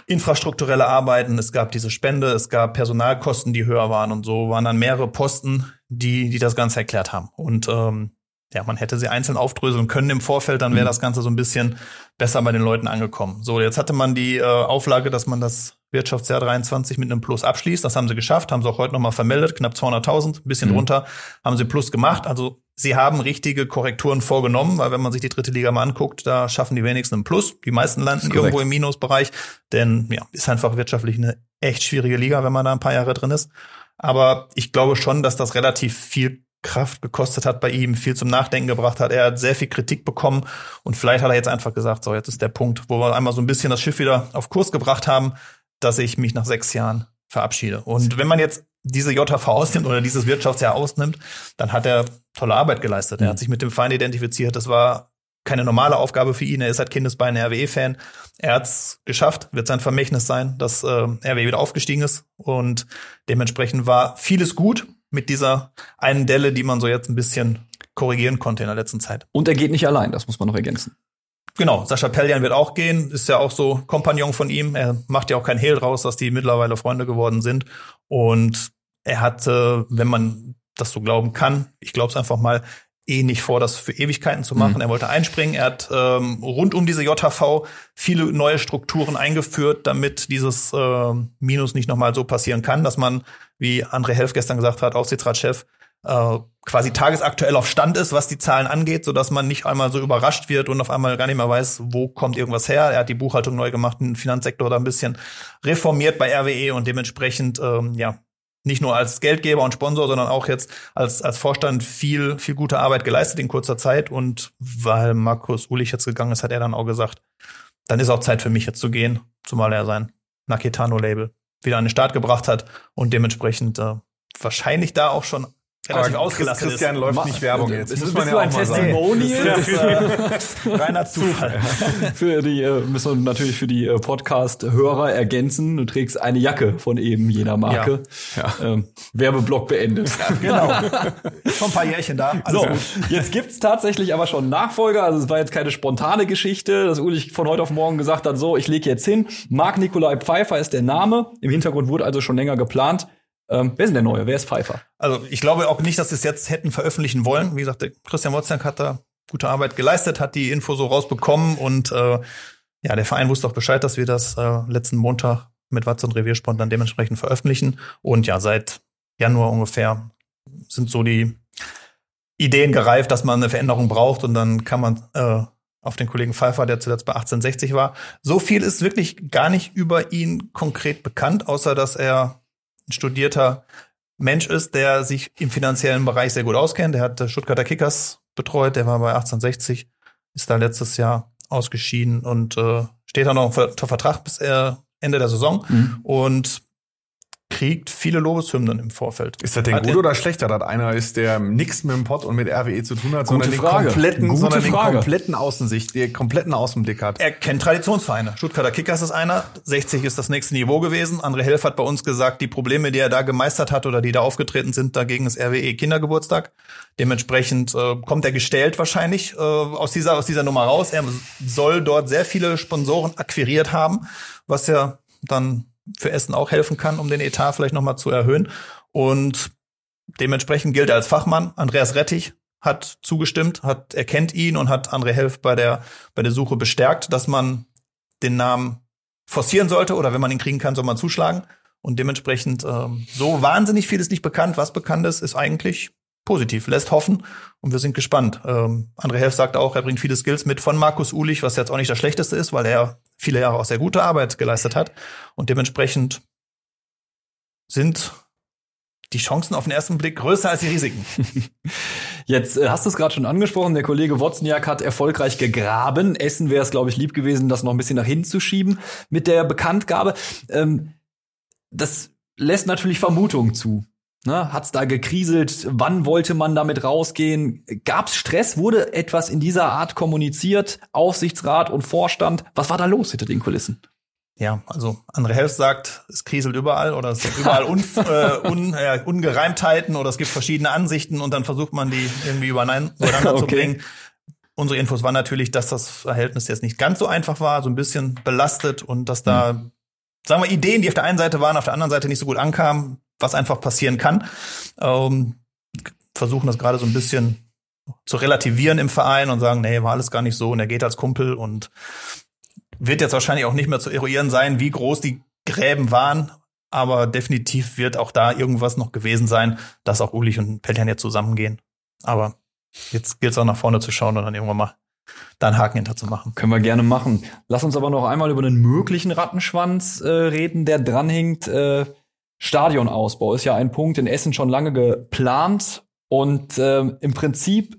infrastrukturelle Arbeiten, es gab diese Spende, es gab Personalkosten, die höher waren und so waren dann mehrere Posten, die, die das Ganze erklärt haben. Und ähm, ja, man hätte sie einzeln aufdröseln können im Vorfeld, dann wäre mhm. das Ganze so ein bisschen besser bei den Leuten angekommen. So, jetzt hatte man die äh, Auflage, dass man das Wirtschaftsjahr 23 mit einem Plus abschließt. Das haben sie geschafft, haben sie auch heute nochmal vermeldet, knapp 200.000, ein bisschen mhm. drunter, haben sie Plus gemacht. Also sie haben richtige Korrekturen vorgenommen, weil wenn man sich die dritte Liga mal anguckt, da schaffen die wenigsten einen Plus. Die meisten landen irgendwo im Minusbereich, denn ja, ist einfach wirtschaftlich eine echt schwierige Liga, wenn man da ein paar Jahre drin ist. Aber ich glaube schon, dass das relativ viel Kraft gekostet hat bei ihm, viel zum Nachdenken gebracht hat. Er hat sehr viel Kritik bekommen und vielleicht hat er jetzt einfach gesagt, so jetzt ist der Punkt, wo wir einmal so ein bisschen das Schiff wieder auf Kurs gebracht haben, dass ich mich nach sechs Jahren verabschiede. Und wenn man jetzt diese JV ausnimmt oder dieses Wirtschaftsjahr ausnimmt, dann hat er tolle Arbeit geleistet. Er hat mhm. sich mit dem Verein identifiziert. Das war keine normale Aufgabe für ihn. Er ist halt Kindesbein RWE-Fan. Er hat's geschafft, wird sein Vermächtnis sein, dass äh, RWE wieder aufgestiegen ist. Und dementsprechend war vieles gut mit dieser einen Delle, die man so jetzt ein bisschen korrigieren konnte in der letzten Zeit. Und er geht nicht allein, das muss man noch ergänzen. Genau, Sascha Pelljan wird auch gehen, ist ja auch so Kompagnon von ihm. Er macht ja auch kein Hehl draus, dass die mittlerweile Freunde geworden sind. Und er hatte, wenn man das so glauben kann, ich glaube es einfach mal, eh nicht vor, das für Ewigkeiten zu machen. Mhm. Er wollte einspringen. Er hat ähm, rund um diese JHV viele neue Strukturen eingeführt, damit dieses äh, Minus nicht nochmal so passieren kann, dass man, wie André Helf gestern gesagt hat, Aufsichtsratschef, äh, quasi tagesaktuell auf Stand ist, was die Zahlen angeht, so dass man nicht einmal so überrascht wird und auf einmal gar nicht mehr weiß, wo kommt irgendwas her. Er hat die Buchhaltung neu gemacht, den Finanzsektor da ein bisschen reformiert bei RWE und dementsprechend ähm, ja nicht nur als Geldgeber und Sponsor, sondern auch jetzt als, als Vorstand viel, viel gute Arbeit geleistet in kurzer Zeit. Und weil Markus Ulich jetzt gegangen ist, hat er dann auch gesagt, dann ist auch Zeit für mich jetzt zu gehen, zumal er sein Naketano-Label wieder an den Start gebracht hat und dementsprechend äh, wahrscheinlich da auch schon relativ ausgelassen Christian ist. läuft Ma nicht Werbung jetzt. Ist, muss man ja ein Testimonial? Für, reiner Zufall. für die äh, müssen wir natürlich für die äh, Podcast-Hörer ergänzen. Du trägst eine Jacke von eben jener Marke. Ja. ja. Ähm, Werbeblock beendet. Ja, genau. schon ein paar Jährchen da. Alles so, gut. jetzt gibt's tatsächlich aber schon Nachfolger. Also es war jetzt keine spontane Geschichte, dass Ulrich von heute auf morgen gesagt hat, so, ich lege jetzt hin. Marc Nikolai Pfeiffer ist der Name. Im Hintergrund wurde also schon länger geplant. Ähm, wer ist denn der Neue? Wer ist Pfeiffer? Also ich glaube auch nicht, dass sie es jetzt hätten veröffentlichen wollen. Wie gesagt, der Christian Wozniak hat da gute Arbeit geleistet, hat die Info so rausbekommen und äh, ja, der Verein wusste auch Bescheid, dass wir das äh, letzten Montag mit Watz und Reviersport dann dementsprechend veröffentlichen. Und ja, seit Januar ungefähr sind so die Ideen gereift, dass man eine Veränderung braucht und dann kann man äh, auf den Kollegen Pfeiffer, der zuletzt bei 1860 war. So viel ist wirklich gar nicht über ihn konkret bekannt, außer dass er ein studierter Mensch ist, der sich im finanziellen Bereich sehr gut auskennt. Der hat Stuttgarter Kickers betreut, der war bei 1860, ist da letztes Jahr ausgeschieden und äh, steht da noch unter Vertrag bis er Ende der Saison. Mhm. Und kriegt viele Lobeshymnen im Vorfeld. Ist das denn hat gut oder schlechter, dass einer ist, der nichts mit dem Pott und mit RWE zu tun hat, sondern den kompletten, sondern den kompletten Außensicht, den kompletten Außenblick hat? Er kennt Traditionsvereine. Stuttgarter Kickers ist einer, 60 ist das nächste Niveau gewesen. André Helf hat bei uns gesagt, die Probleme, die er da gemeistert hat oder die da aufgetreten sind, dagegen ist RWE Kindergeburtstag. Dementsprechend äh, kommt er gestellt wahrscheinlich äh, aus dieser aus dieser Nummer raus. Er soll dort sehr viele Sponsoren akquiriert haben, was ja dann für Essen auch helfen kann, um den Etat vielleicht nochmal zu erhöhen. Und dementsprechend gilt er als Fachmann. Andreas Rettich hat zugestimmt, hat erkennt ihn und hat André Helf bei der, bei der Suche bestärkt, dass man den Namen forcieren sollte oder wenn man ihn kriegen kann, soll man zuschlagen. Und dementsprechend ähm, so wahnsinnig viel ist nicht bekannt. Was bekannt ist, ist eigentlich positiv, lässt hoffen und wir sind gespannt. Ähm, André Helf sagt auch, er bringt viele Skills mit von Markus Ulich, was jetzt auch nicht das Schlechteste ist, weil er viele Jahre auch sehr gute Arbeit geleistet hat und dementsprechend sind die Chancen auf den ersten Blick größer als die Risiken. Jetzt äh, hast du es gerade schon angesprochen, der Kollege Wozniak hat erfolgreich gegraben. Essen wäre es, glaube ich, lieb gewesen, das noch ein bisschen nach hinten zu schieben mit der Bekanntgabe. Ähm, das lässt natürlich Vermutungen zu. Ne, hat's da gekriselt? Wann wollte man damit rausgehen? Gab's Stress? Wurde etwas in dieser Art kommuniziert? Aufsichtsrat und Vorstand? Was war da los hinter den Kulissen? Ja, also André Helf sagt, es kriselt überall oder es gibt überall un, äh, un, äh, Ungereimtheiten oder es gibt verschiedene Ansichten und dann versucht man die irgendwie übereinander okay. zu bringen. Unsere Infos waren natürlich, dass das Verhältnis jetzt nicht ganz so einfach war, so ein bisschen belastet und dass da, mhm. sagen wir, Ideen, die auf der einen Seite waren, auf der anderen Seite nicht so gut ankamen, was einfach passieren kann. Ähm, versuchen das gerade so ein bisschen zu relativieren im Verein und sagen, nee, war alles gar nicht so und er geht als Kumpel und wird jetzt wahrscheinlich auch nicht mehr zu eruieren sein, wie groß die Gräben waren, aber definitiv wird auch da irgendwas noch gewesen sein, dass auch Ulich und Peltian jetzt zusammengehen. Aber jetzt gilt es auch nach vorne zu schauen und dann irgendwann mal da einen Haken hinter zu machen. Können wir gerne machen. Lass uns aber noch einmal über einen möglichen Rattenschwanz äh, reden, der dranhängt. Äh Stadionausbau ist ja ein Punkt in Essen schon lange geplant und äh, im Prinzip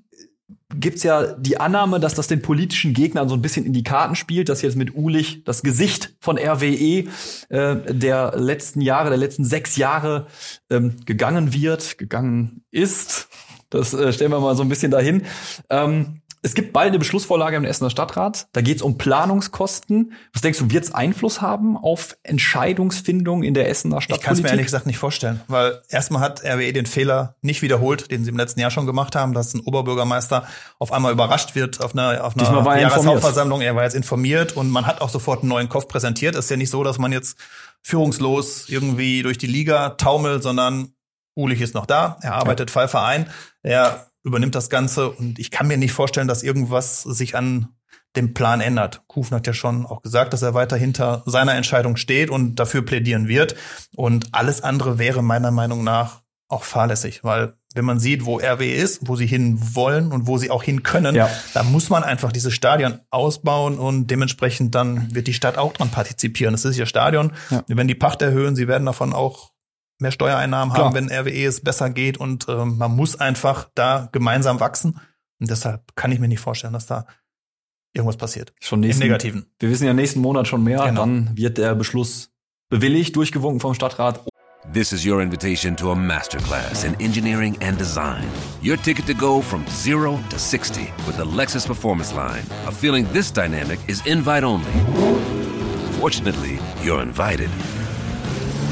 gibt's ja die Annahme, dass das den politischen Gegnern so ein bisschen in die Karten spielt, dass jetzt mit Ulich das Gesicht von RWE äh, der letzten Jahre, der letzten sechs Jahre ähm, gegangen wird, gegangen ist. Das äh, stellen wir mal so ein bisschen dahin. Ähm, es gibt bald eine Beschlussvorlage im Essener Stadtrat. Da geht es um Planungskosten. Was denkst du, wird es Einfluss haben auf Entscheidungsfindung in der Essener Stadtpolitik? Ich kann es mir ehrlich gesagt nicht vorstellen, weil erstmal hat RWE den Fehler nicht wiederholt, den sie im letzten Jahr schon gemacht haben, dass ein Oberbürgermeister auf einmal überrascht wird auf einer, auf einer Jahreshauptversammlung. Er war jetzt informiert und man hat auch sofort einen neuen Kopf präsentiert. Es ist ja nicht so, dass man jetzt führungslos irgendwie durch die Liga taumelt, sondern Ulich ist noch da, er arbeitet ja. Pfeiffer ein. Er übernimmt das Ganze und ich kann mir nicht vorstellen, dass irgendwas sich an dem Plan ändert. Kufen hat ja schon auch gesagt, dass er weiter hinter seiner Entscheidung steht und dafür plädieren wird. Und alles andere wäre meiner Meinung nach auch fahrlässig, weil wenn man sieht, wo RW ist, wo sie hin wollen und wo sie auch hin können, ja. da muss man einfach dieses Stadion ausbauen und dementsprechend dann wird die Stadt auch dran partizipieren. Das ist ihr Stadion. Ja. Wenn die Pacht erhöhen, sie werden davon auch mehr Steuereinnahmen Klar. haben, wenn RWE es besser geht und äh, man muss einfach da gemeinsam wachsen. Und deshalb kann ich mir nicht vorstellen, dass da irgendwas passiert. Schon nächsten, Im Negativen. Wir wissen ja nächsten Monat schon mehr. Genau. Dann wird der Beschluss bewilligt, durchgewunken vom Stadtrat. This is your invitation to a masterclass in engineering and design. Your ticket to go from zero to 60 with the Lexus Performance Line. A feeling this dynamic is invite only. Fortunately, you're invited.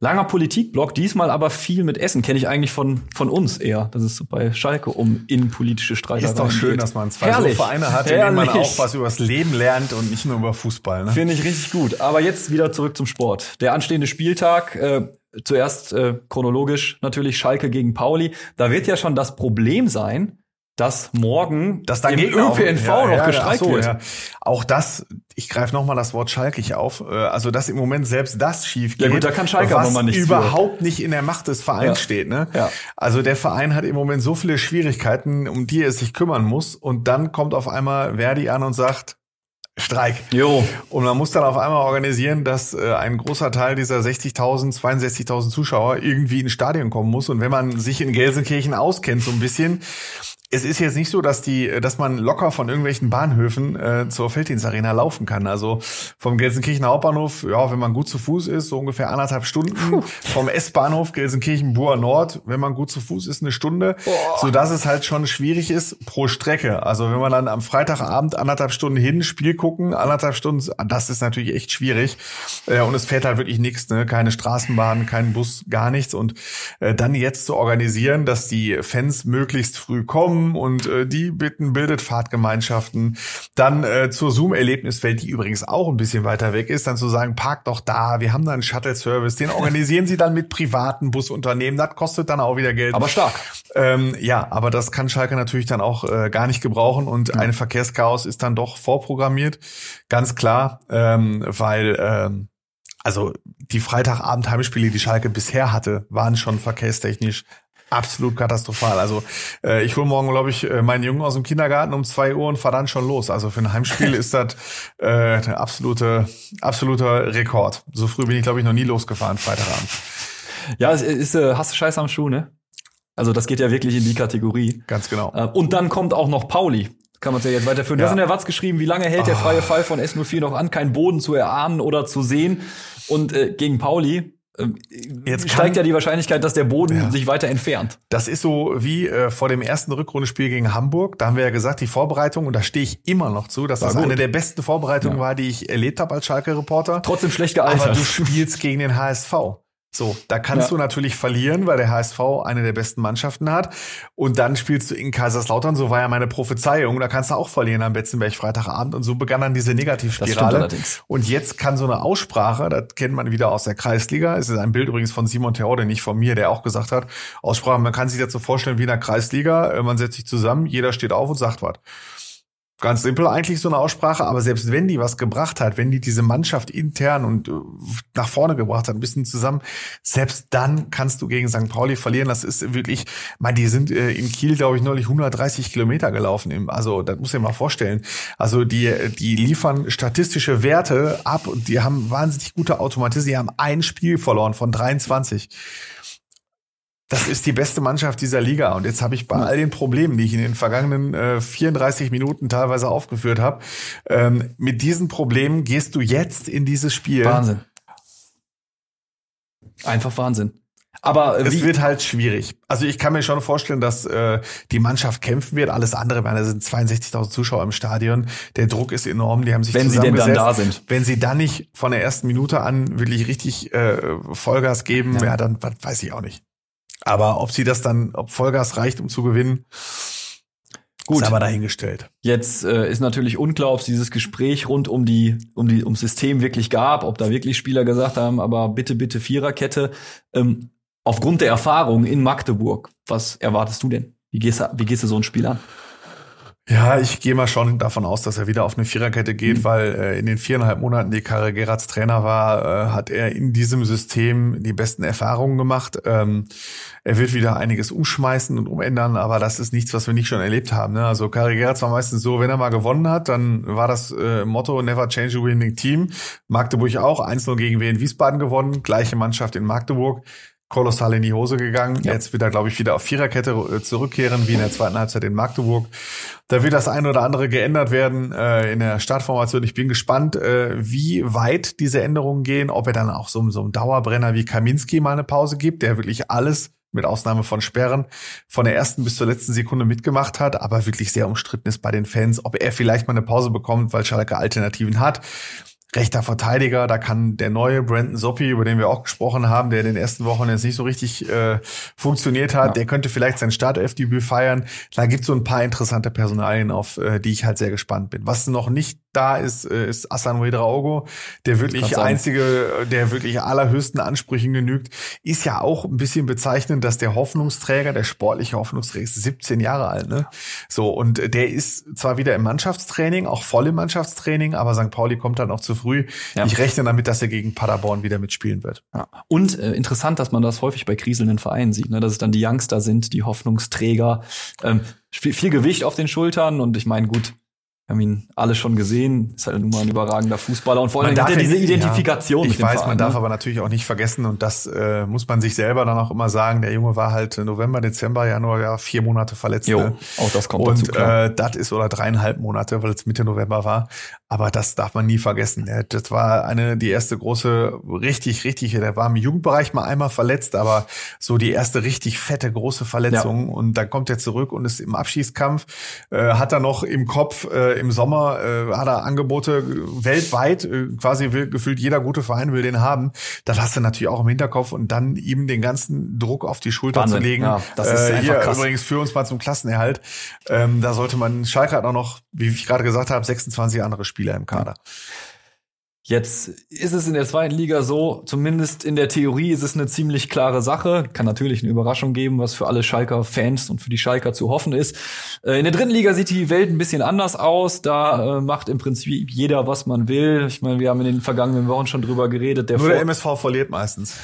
Langer Politikblock, diesmal aber viel mit Essen. Kenne ich eigentlich von, von uns eher. Das ist bei Schalke um innenpolitische Streitereien Ist doch schön, geht. dass man zwei Herrlich. so Vereine hat, in denen man auch was über das Leben lernt und nicht nur über Fußball. Ne? Finde ich richtig gut. Aber jetzt wieder zurück zum Sport. Der anstehende Spieltag, äh, zuerst äh, chronologisch natürlich Schalke gegen Pauli. Da wird ja schon das Problem sein, dass morgen dass im ÖPNV ja, noch ja, gestreikt so, wird. Ja. Auch das, ich greife nochmal das Wort schalkig auf, äh, also dass im Moment selbst das schief geht, ja gut, da kann Schalke was nicht überhaupt für. nicht in der Macht des Vereins steht. Ne? Ja. Also der Verein hat im Moment so viele Schwierigkeiten, um die er sich kümmern muss und dann kommt auf einmal Verdi an und sagt, Streik. Jo. Und man muss dann auf einmal organisieren, dass äh, ein großer Teil dieser 60.000, 62.000 Zuschauer irgendwie ins Stadion kommen muss. Und wenn man sich in Gelsenkirchen auskennt so ein bisschen, es ist jetzt nicht so, dass die, dass man locker von irgendwelchen Bahnhöfen äh, zur Felddienstarena laufen kann. Also vom Gelsenkirchener Hauptbahnhof, ja, wenn man gut zu Fuß ist, so ungefähr anderthalb Stunden. Puh. Vom S-Bahnhof Gelsenkirchen-Buhr Nord, wenn man gut zu Fuß ist, eine Stunde. Boah. So dass es halt schon schwierig ist pro Strecke. Also wenn man dann am Freitagabend anderthalb Stunden hin, Spiel gucken, anderthalb Stunden, das ist natürlich echt schwierig. Äh, und es fährt halt wirklich nichts, ne? Keine Straßenbahn, kein Bus, gar nichts. Und äh, dann jetzt zu organisieren, dass die Fans möglichst früh kommen, und äh, die bitten bildet Fahrtgemeinschaften. Dann äh, zur Zoom-Erlebniswelt, die übrigens auch ein bisschen weiter weg ist, dann zu sagen, park doch da, wir haben da einen Shuttle-Service, den organisieren sie dann mit privaten Busunternehmen, das kostet dann auch wieder Geld. Aber stark. Ähm, ja, aber das kann Schalke natürlich dann auch äh, gar nicht gebrauchen und ja. ein Verkehrschaos ist dann doch vorprogrammiert, ganz klar, ähm, weil ähm, also die Freitagabend Heimspiele, die Schalke bisher hatte, waren schon verkehrstechnisch absolut katastrophal. Also äh, ich hole morgen, glaube ich, äh, meinen Jungen aus dem Kindergarten um zwei Uhr und fahre dann schon los. Also für ein Heimspiel ist das äh, der absolute, absoluter Rekord. So früh bin ich, glaube ich, noch nie losgefahren, Freitagabend. Ja, es ist, äh, hast du Scheiß am Schuh, ne? Also das geht ja wirklich in die Kategorie. Ganz genau. Äh, und dann kommt auch noch Pauli. Kann man es ja jetzt weiterführen. Ja. Du hast in der Watz geschrieben, wie lange hält oh. der freie Fall von S04 noch an, keinen Boden zu erahnen oder zu sehen. Und äh, gegen Pauli ähm, Jetzt steigt ja die Wahrscheinlichkeit, dass der Boden ja. sich weiter entfernt. Das ist so wie äh, vor dem ersten Rückrundespiel gegen Hamburg. Da haben wir ja gesagt, die Vorbereitung, und da stehe ich immer noch zu, dass war das gut. eine der besten Vorbereitungen ja. war, die ich erlebt habe als Schalke-Reporter. Trotzdem schlecht gealtert. Aber du spielst gegen den HSV. So, da kannst ja. du natürlich verlieren, weil der HSV eine der besten Mannschaften hat. Und dann spielst du in Kaiserslautern, so war ja meine Prophezeiung, da kannst du auch verlieren am Betzenberg Freitagabend. Und so begann dann diese Negativspirale. Und jetzt kann so eine Aussprache, das kennt man wieder aus der Kreisliga, es ist ein Bild übrigens von Simon Theode, nicht von mir, der auch gesagt hat, Aussprache, man kann sich so vorstellen wie in der Kreisliga, äh, man setzt sich zusammen, jeder steht auf und sagt was. Ganz simpel eigentlich so eine Aussprache, aber selbst wenn die was gebracht hat, wenn die diese Mannschaft intern und äh, nach vorne gebracht hat, ein bisschen zusammen, selbst dann kannst du gegen St. Pauli verlieren. Das ist wirklich, man, die sind äh, in Kiel, glaube ich, neulich 130 Kilometer gelaufen. Also, das muss ich mal vorstellen. Also, die, die liefern statistische Werte ab und die haben wahnsinnig gute Automatismen. Die haben ein Spiel verloren von 23. Das ist die beste Mannschaft dieser Liga. Und jetzt habe ich bei all den Problemen, die ich in den vergangenen äh, 34 Minuten teilweise aufgeführt habe, ähm, mit diesen Problemen gehst du jetzt in dieses Spiel. Wahnsinn. Einfach Wahnsinn. Aber es wird halt schwierig. Also ich kann mir schon vorstellen, dass äh, die Mannschaft kämpfen wird. Alles andere, weil da sind 62.000 Zuschauer im Stadion. Der Druck ist enorm. Die haben sich wenn sie denn dann da sind. Wenn sie dann nicht von der ersten Minute an wirklich richtig äh, Vollgas geben, ja, ja dann weiß ich auch nicht. Aber ob sie das dann, ob Vollgas reicht, um zu gewinnen, Gut. Ist aber dahingestellt. Jetzt äh, ist natürlich unklar, ob es dieses Gespräch rund um die, um die, ums System wirklich gab, ob da wirklich Spieler gesagt haben, aber bitte, bitte Viererkette. Ähm, aufgrund der Erfahrung in Magdeburg, was erwartest du denn? Wie gehst du, wie gehst du so ein Spiel an? Ja, ich gehe mal schon davon aus, dass er wieder auf eine Viererkette geht, mhm. weil äh, in den viereinhalb Monaten, die Karre Gerards Trainer war, äh, hat er in diesem System die besten Erfahrungen gemacht. Ähm, er wird wieder einiges umschmeißen und umändern, aber das ist nichts, was wir nicht schon erlebt haben. Ne? Also Karre Gerards war meistens so, wenn er mal gewonnen hat, dann war das äh, Motto Never Change a Winning Team. Magdeburg auch, 1-0 gegen Wien Wiesbaden gewonnen, gleiche Mannschaft in Magdeburg kolossal in die Hose gegangen. Ja. Jetzt wird er, glaube ich, wieder auf Viererkette äh, zurückkehren, wie in der zweiten Halbzeit in Magdeburg. Da wird das eine oder andere geändert werden äh, in der Startformation. Ich bin gespannt, äh, wie weit diese Änderungen gehen, ob er dann auch so, so einem Dauerbrenner wie Kaminski mal eine Pause gibt, der wirklich alles mit Ausnahme von Sperren von der ersten bis zur letzten Sekunde mitgemacht hat, aber wirklich sehr umstritten ist bei den Fans, ob er vielleicht mal eine Pause bekommt, weil Schalke Alternativen hat rechter Verteidiger. Da kann der neue Brandon Soppi, über den wir auch gesprochen haben, der in den ersten Wochen jetzt nicht so richtig äh, funktioniert hat, ja. der könnte vielleicht sein Startelfdebüt feiern. Da gibt es so ein paar interessante Personalien, auf äh, die ich halt sehr gespannt bin. Was noch nicht da ist, äh, ist Asan Wedraogo, der wirklich einzige, der wirklich allerhöchsten Ansprüchen genügt. Ist ja auch ein bisschen bezeichnend, dass der Hoffnungsträger, der sportliche Hoffnungsträger, ist 17 Jahre alt. Ne? So, und der ist zwar wieder im Mannschaftstraining, auch voll im Mannschaftstraining, aber St. Pauli kommt dann auch zu früh. Ja. Ich rechne damit, dass er gegen Paderborn wieder mitspielen wird. Ja. Und äh, interessant, dass man das häufig bei kriselnden Vereinen sieht, ne? dass es dann die Youngster sind, die Hoffnungsträger. Ähm, viel Gewicht auf den Schultern und ich meine, gut, haben ihn alle schon gesehen, ist halt nun mal ein überragender Fußballer und vor allem hat er diese Identifikation. Ja, ich weiß, Verein, man ne? darf aber natürlich auch nicht vergessen und das äh, muss man sich selber dann auch immer sagen. Der Junge war halt November, Dezember, Januar, ja vier Monate verletzt. Jo, ne? auch das kommt und, dazu. Klar. Äh, das ist oder dreieinhalb Monate, weil es Mitte November war. Aber das darf man nie vergessen. Das war eine die erste große, richtig, richtig. Der war im Jugendbereich mal einmal verletzt, aber so die erste richtig fette große Verletzung. Ja. Und dann kommt er zurück und ist im Abschießkampf. Äh, hat er noch im Kopf. Äh, im Sommer äh, hat er Angebote weltweit, äh, quasi will, gefühlt jeder gute Verein will den haben. Das hast du natürlich auch im Hinterkopf und dann ihm den ganzen Druck auf die Schulter Wahnsinn. zu legen. Ja, das ist äh, hier krass. übrigens für uns mal zum Klassenerhalt. Ähm, da sollte man, Schalke hat auch noch, wie ich gerade gesagt habe, 26 andere Spieler im Kader. Jetzt ist es in der zweiten Liga so, zumindest in der Theorie ist es eine ziemlich klare Sache. Kann natürlich eine Überraschung geben, was für alle Schalker Fans und für die Schalker zu hoffen ist. Äh, in der dritten Liga sieht die Welt ein bisschen anders aus. Da äh, macht im Prinzip jeder, was man will. Ich meine, wir haben in den vergangenen Wochen schon drüber geredet. Der Nur der MSV verliert meistens.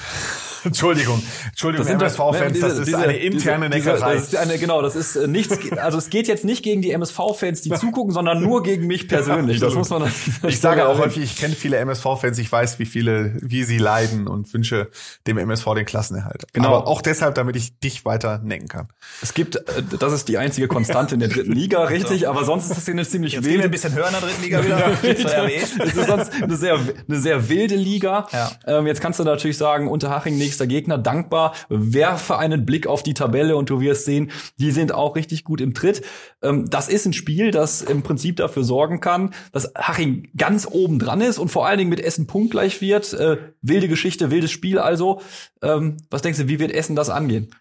Entschuldigung, Entschuldigung, das MSV-Fans, ne, das ist diese, eine interne diese, Neckerei. Das ist eine, genau, das ist äh, nichts, also es geht jetzt nicht gegen die MSV-Fans, die zugucken, sondern nur gegen mich persönlich. Ja, das muss man. Ich sage auch häufig, ich kenne viele MSV-Fans, ich weiß, wie viele, wie sie leiden und wünsche dem MSV den Klassenerhalt. Genau. Aber auch deshalb, damit ich dich weiter necken kann. Es gibt, äh, das ist die einzige Konstante in der dritten Liga, richtig, aber sonst ist das hier eine ziemlich jetzt wilde. ein bisschen höher in der dritten Liga wieder. Es ist sonst eine sehr, eine sehr wilde Liga. Ja. Ähm, jetzt kannst du natürlich sagen, Unterhaching nächster Gegner, dankbar. Werfe einen Blick auf die Tabelle und du wirst sehen, die sind auch richtig gut im Tritt. Ähm, das ist ein Spiel, das im Prinzip dafür sorgen kann, dass Haching ganz oben dran ist und vor allen Dingen mit Essen punktgleich wird. Äh, wilde Geschichte, wildes Spiel also. Ähm, was denkst du, wie wird Essen das angehen?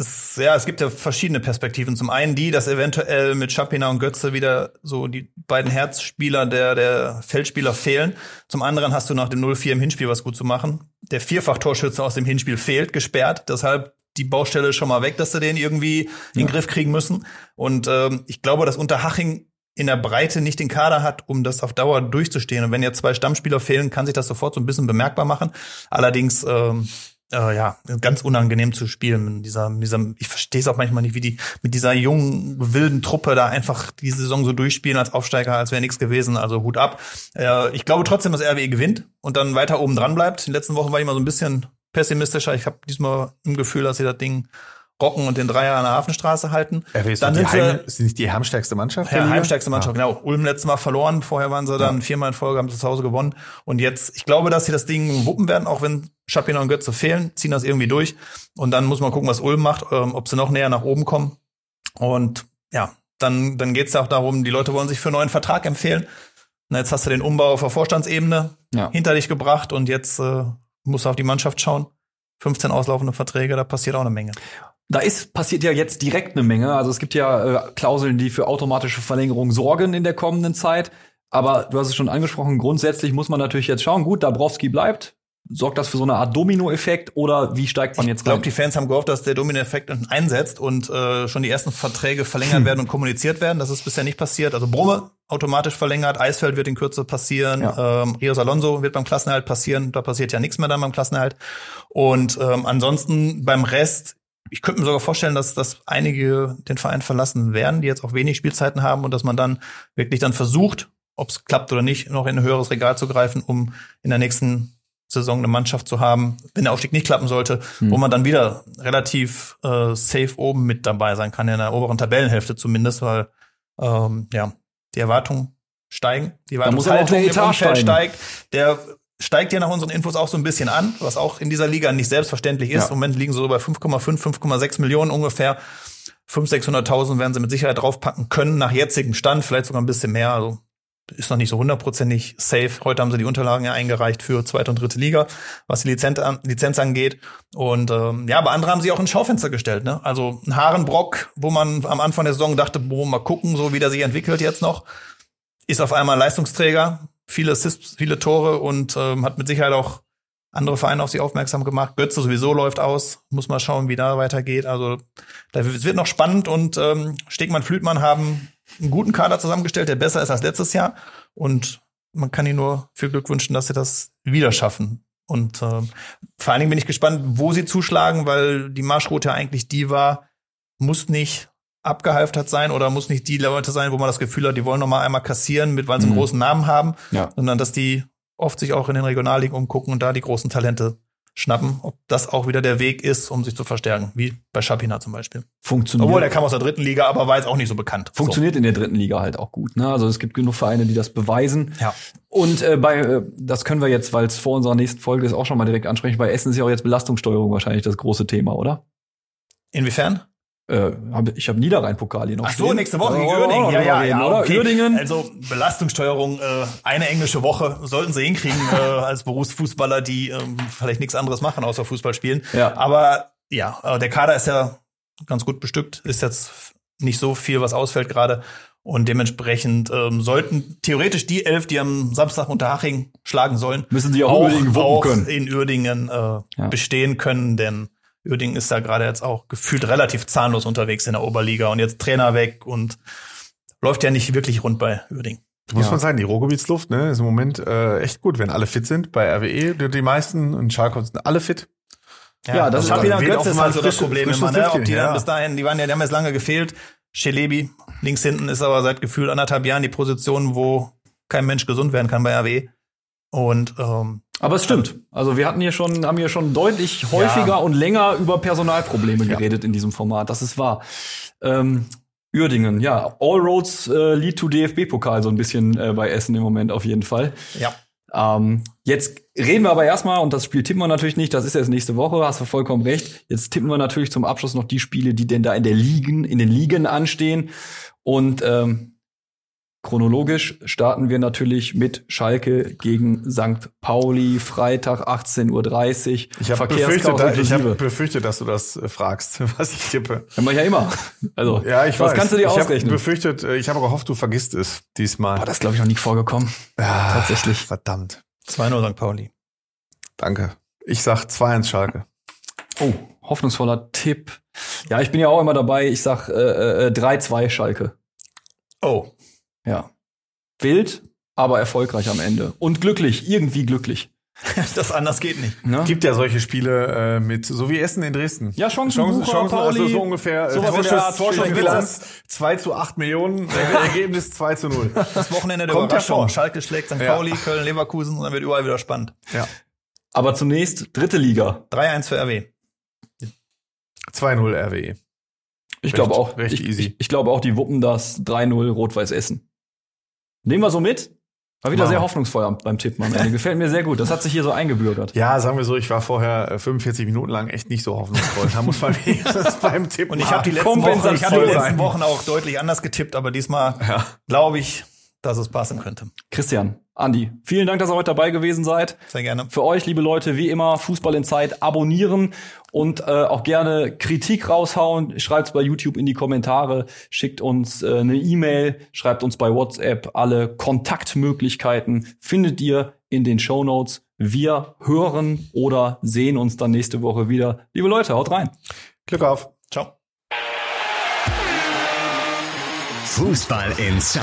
Es, ja, es gibt ja verschiedene Perspektiven. Zum einen die, dass eventuell mit Schapina und Götze wieder so die beiden Herzspieler der, der Feldspieler fehlen. Zum anderen hast du nach dem 0-4 im Hinspiel was gut zu machen. Der Vierfach-Torschütze aus dem Hinspiel fehlt, gesperrt. Deshalb die Baustelle schon mal weg, dass sie den irgendwie ja. in den Griff kriegen müssen. Und ähm, ich glaube, dass Unterhaching in der Breite nicht den Kader hat, um das auf Dauer durchzustehen. Und wenn jetzt zwei Stammspieler fehlen, kann sich das sofort so ein bisschen bemerkbar machen. Allerdings ähm, äh, ja, ganz unangenehm zu spielen. Mit dieser, mit dieser, ich verstehe es auch manchmal nicht, wie die mit dieser jungen, wilden Truppe da einfach die Saison so durchspielen als Aufsteiger, als wäre nichts gewesen. Also Hut ab. Äh, ich glaube trotzdem, dass RWE gewinnt und dann weiter oben dran bleibt. In den letzten Wochen war ich mal so ein bisschen pessimistischer. Ich habe diesmal im Gefühl, dass sie das Ding rocken und den Dreier an der Hafenstraße halten. RWE ist, dann die Heim, ist nicht die heimstärkste Mannschaft? Ja, heimstärkste Mannschaft, ah. genau. Ulm letztes Mal verloren, vorher waren sie dann ja. viermal in Folge, haben sie zu Hause gewonnen. Und jetzt, ich glaube, dass sie das Ding wuppen werden, auch wenn Schapina und Götze fehlen, ziehen das irgendwie durch. Und dann muss man gucken, was Ulm macht, ähm, ob sie noch näher nach oben kommen. Und ja, dann, dann geht's ja auch darum, die Leute wollen sich für einen neuen Vertrag empfehlen. Na, jetzt hast du den Umbau auf der Vorstandsebene ja. hinter dich gebracht und jetzt äh, musst du auf die Mannschaft schauen. 15 auslaufende Verträge, da passiert auch eine Menge. Da ist passiert ja jetzt direkt eine Menge. Also es gibt ja äh, Klauseln, die für automatische Verlängerung sorgen in der kommenden Zeit. Aber du hast es schon angesprochen, grundsätzlich muss man natürlich jetzt schauen, gut, Dabrowski bleibt. sorgt das für so eine Art Dominoeffekt oder wie steigt man jetzt Ich glaube, rein? die Fans haben gehofft, dass der Domino-Effekt einsetzt und äh, schon die ersten Verträge verlängert werden und kommuniziert werden. Das ist bisher nicht passiert. Also Brumme automatisch verlängert, Eisfeld wird in Kürze passieren, Ja. ähm, Rios Alonso wird beim Klassenerhalt passieren. Da passiert ja nichts mehr dann beim Klassenerhalt. Und ähm, ansonsten beim Rest, ich könnte mir sogar vorstellen, dass, dass einige den Verein verlassen werden, die jetzt auch wenig Spielzeiten haben und dass man dann wirklich dann versucht, ob es klappt oder nicht, noch in ein höheres Regal zu greifen, um in der nächsten Saison eine Mannschaft zu haben, wenn der Aufstieg nicht klappen sollte, wo man dann wieder relativ äh, safe oben mit dabei sein kann, in der oberen Tabellenhälfte zumindest, weil ähm, ja, die Erwartungen steigen, die Erwartungshaltung im Umfeld steigen. steigt. Der steigt ja nach unseren Infos auch so ein bisschen an, was auch in dieser Liga nicht selbstverständlich ist. Ja. Im Moment liegen sie so bei 5,5, 5,6 Millionen ungefähr. 500.000, 600.000 werden sie mit Sicherheit draufpacken können, nach jetzigem Stand, vielleicht sogar ein bisschen mehr. Also ist noch nicht so hundertprozentig safe. Heute haben sie die Unterlagen ja eingereicht für zweite und dritte Liga, was die Lizenz, an, Lizenz angeht. Und ähm, ja, aber andere haben sie auch ins Schaufenster gestellt. Ne? Also ein Harenbrock, wo man am Anfang der Saison dachte, boah, mal gucken, so wie der sich entwickelt jetzt noch, ist auf einmal Leistungsträger, viele Assists, viele Tore und ähm, hat mit Sicherheit auch andere Vereine auf sie aufmerksam gemacht. Götze sowieso läuft aus, muss mal schauen, wie da weitergeht. Also da es wird noch spannend und ähm, Stegmann, Flütmann haben einen guten Kader zusammengestellt, der besser ist als letztes Jahr. Und man kann ihnen nur viel Glück wünschen, dass sie das wieder schaffen. Und ähm, vor allen Dingen bin ich gespannt, wo sie zuschlagen, weil die Marschroute eigentlich die war, muss nicht abgehalftert sein oder muss nicht die Leute sein, wo man das Gefühl hat, die wollen noch mal einmal kassieren, mit weil sie einen Mhm. großen Namen haben, Ja. sondern dass die oft sich auch in den Regionalligen umgucken und da die großen Talente schnappen, ob das auch wieder der Weg ist, um sich zu verstärken, wie bei Schapina zum Beispiel. Funktioniert. Obwohl, der kam aus der dritten Liga, aber war jetzt auch nicht so bekannt. Funktioniert in der dritten Liga halt auch gut. Ne? Also es gibt genug Vereine, die das beweisen. Ja. Und äh, bei, äh, das können wir jetzt, weil es vor unserer nächsten Folge ist, auch schon mal direkt ansprechen. Bei Essen ist ja auch jetzt Belastungssteuerung wahrscheinlich das große Thema, oder? So. Inwiefern? Äh, hab, ich habe Niederrhein-Pokal hier noch Ach so, stehen. nächste Woche gegen auch Uerdingen. noch Ja, ja, ja, oder? okay. Uerdingen. Also Belastungssteuerung, äh, eine englische Woche sollten sie hinkriegen äh, als Berufsfußballer, die ähm, vielleicht nichts anderes machen außer Fußball spielen. Ja. Aber ja, der Kader ist ja ganz gut bestückt, ist jetzt nicht so viel, was ausfällt gerade. Und dementsprechend ähm, sollten theoretisch die elf, die am Samstag Unterhaching schlagen sollen, Müssen sie auch Uerdingen wuppen auch können. in Uerdingen äh, bestehen können, denn Uerdingen ist da gerade jetzt auch gefühlt relativ zahnlos unterwegs in der Oberliga und jetzt Trainer weg und läuft ja nicht wirklich rund bei Uerdingen. Muss Ja. man sagen, die Ruhrgebietsluft ne, ist im Moment äh, echt gut, wenn alle fit sind. Bei RWE, die, die meisten und Schalke sind alle fit. Ja, das ist- Schabina da und weht Götze ist halt so das Problem immer, ne? Ob die dann ja. bis dahin, die waren ja, die haben jetzt lange gefehlt. Schelebi, links hinten ist aber seit gefühlt anderthalb Jahren die Position, wo kein Mensch gesund werden kann bei RWE. Und ähm, Aber es stimmt. Also wir hatten hier schon, haben hier schon deutlich häufiger und länger über Personalprobleme geredet in diesem Format. Das ist wahr. Ähm, Uerdingen, ja, All Roads äh, lead to DFB-Pokal so ein bisschen äh, bei Essen im Moment auf jeden Fall. ja, Ähm, jetzt reden wir aber erstmal, und das Spiel tippen wir natürlich nicht, das ist jetzt nächste Woche, hast du vollkommen recht. Jetzt tippen wir natürlich zum Abschluss noch die Spiele, die denn da in der Ligen, in den Ligen anstehen. Und ähm, chronologisch starten wir natürlich mit Schalke gegen St. Pauli, Freitag 18.30 Uhr. Ich habe befürchtet, da, ich hab befürchtet, dass du das äh, fragst, was ich tippe. Haben wir ja immer. Also, Ja, ich was weiß. kannst du dir ich hab ausrechnen? befürchtet, äh, ich habe gehofft, du vergisst es diesmal. Boah, das glaube ich, noch nie vorgekommen. ja, tatsächlich. Verdammt. 2-0 St. Pauli. Danke. Ich sag 2-1 Schalke. Oh, hoffnungsvoller Tipp. Ja, ich bin ja auch immer dabei. Ich sag äh, äh, 3-2 Schalke. Oh, Ja. Wild, aber erfolgreich am Ende. Und glücklich, irgendwie glücklich. das anders geht nicht. Ne? Gibt ja solche Spiele äh, mit, so wie Essen in Dresden. Ja, Chancen, Chancen, Bucher, Chancen Pauli, also so ungefähr. der Art, Torschussbilanz 2 zu 8 Millionen, Ergebnis 2 zu 0. Das Wochenende der Kommt Überraschung. hervor. Schalke schlägt St. Ja. Pauli, Köln, Leverkusen und dann wird überall wieder spannend. Ja. Aber zunächst dritte Liga. 3-1 für RW. 2-0 RWE. Ich glaube auch, recht ich, easy. ich, ich glaube auch, die wuppen das 3-0 Rot-Weiß Essen. Nehmen wir so mit. War wieder Wow. sehr hoffnungsvoll beim Tippen am Ende. Gefällt mir sehr gut. Das hat sich hier so eingebürgert. Ja, sagen wir so, ich war vorher äh, 45 Minuten lang echt nicht so hoffnungsvoll. Da muss man wenigstens beim Tippen Und ich habe die letzten Wochen, ich hab die letzten. Wochen auch deutlich anders getippt, aber diesmal Ja. glaube ich, dass es passen könnte. Christian, Andi, vielen Dank, dass ihr heute dabei gewesen seid. Sehr gerne. Für euch, liebe Leute, wie immer, Fußball in Zeit abonnieren und äh, auch gerne Kritik raushauen. Schreibt's bei YouTube in die Kommentare, schickt uns äh, eine E-Mail, schreibt uns bei WhatsApp. Alle Kontaktmöglichkeiten findet ihr in den Show Notes. Wir hören oder sehen uns dann nächste Woche wieder. Liebe Leute, haut rein. Glück auf. Ciao. Fußball Inside,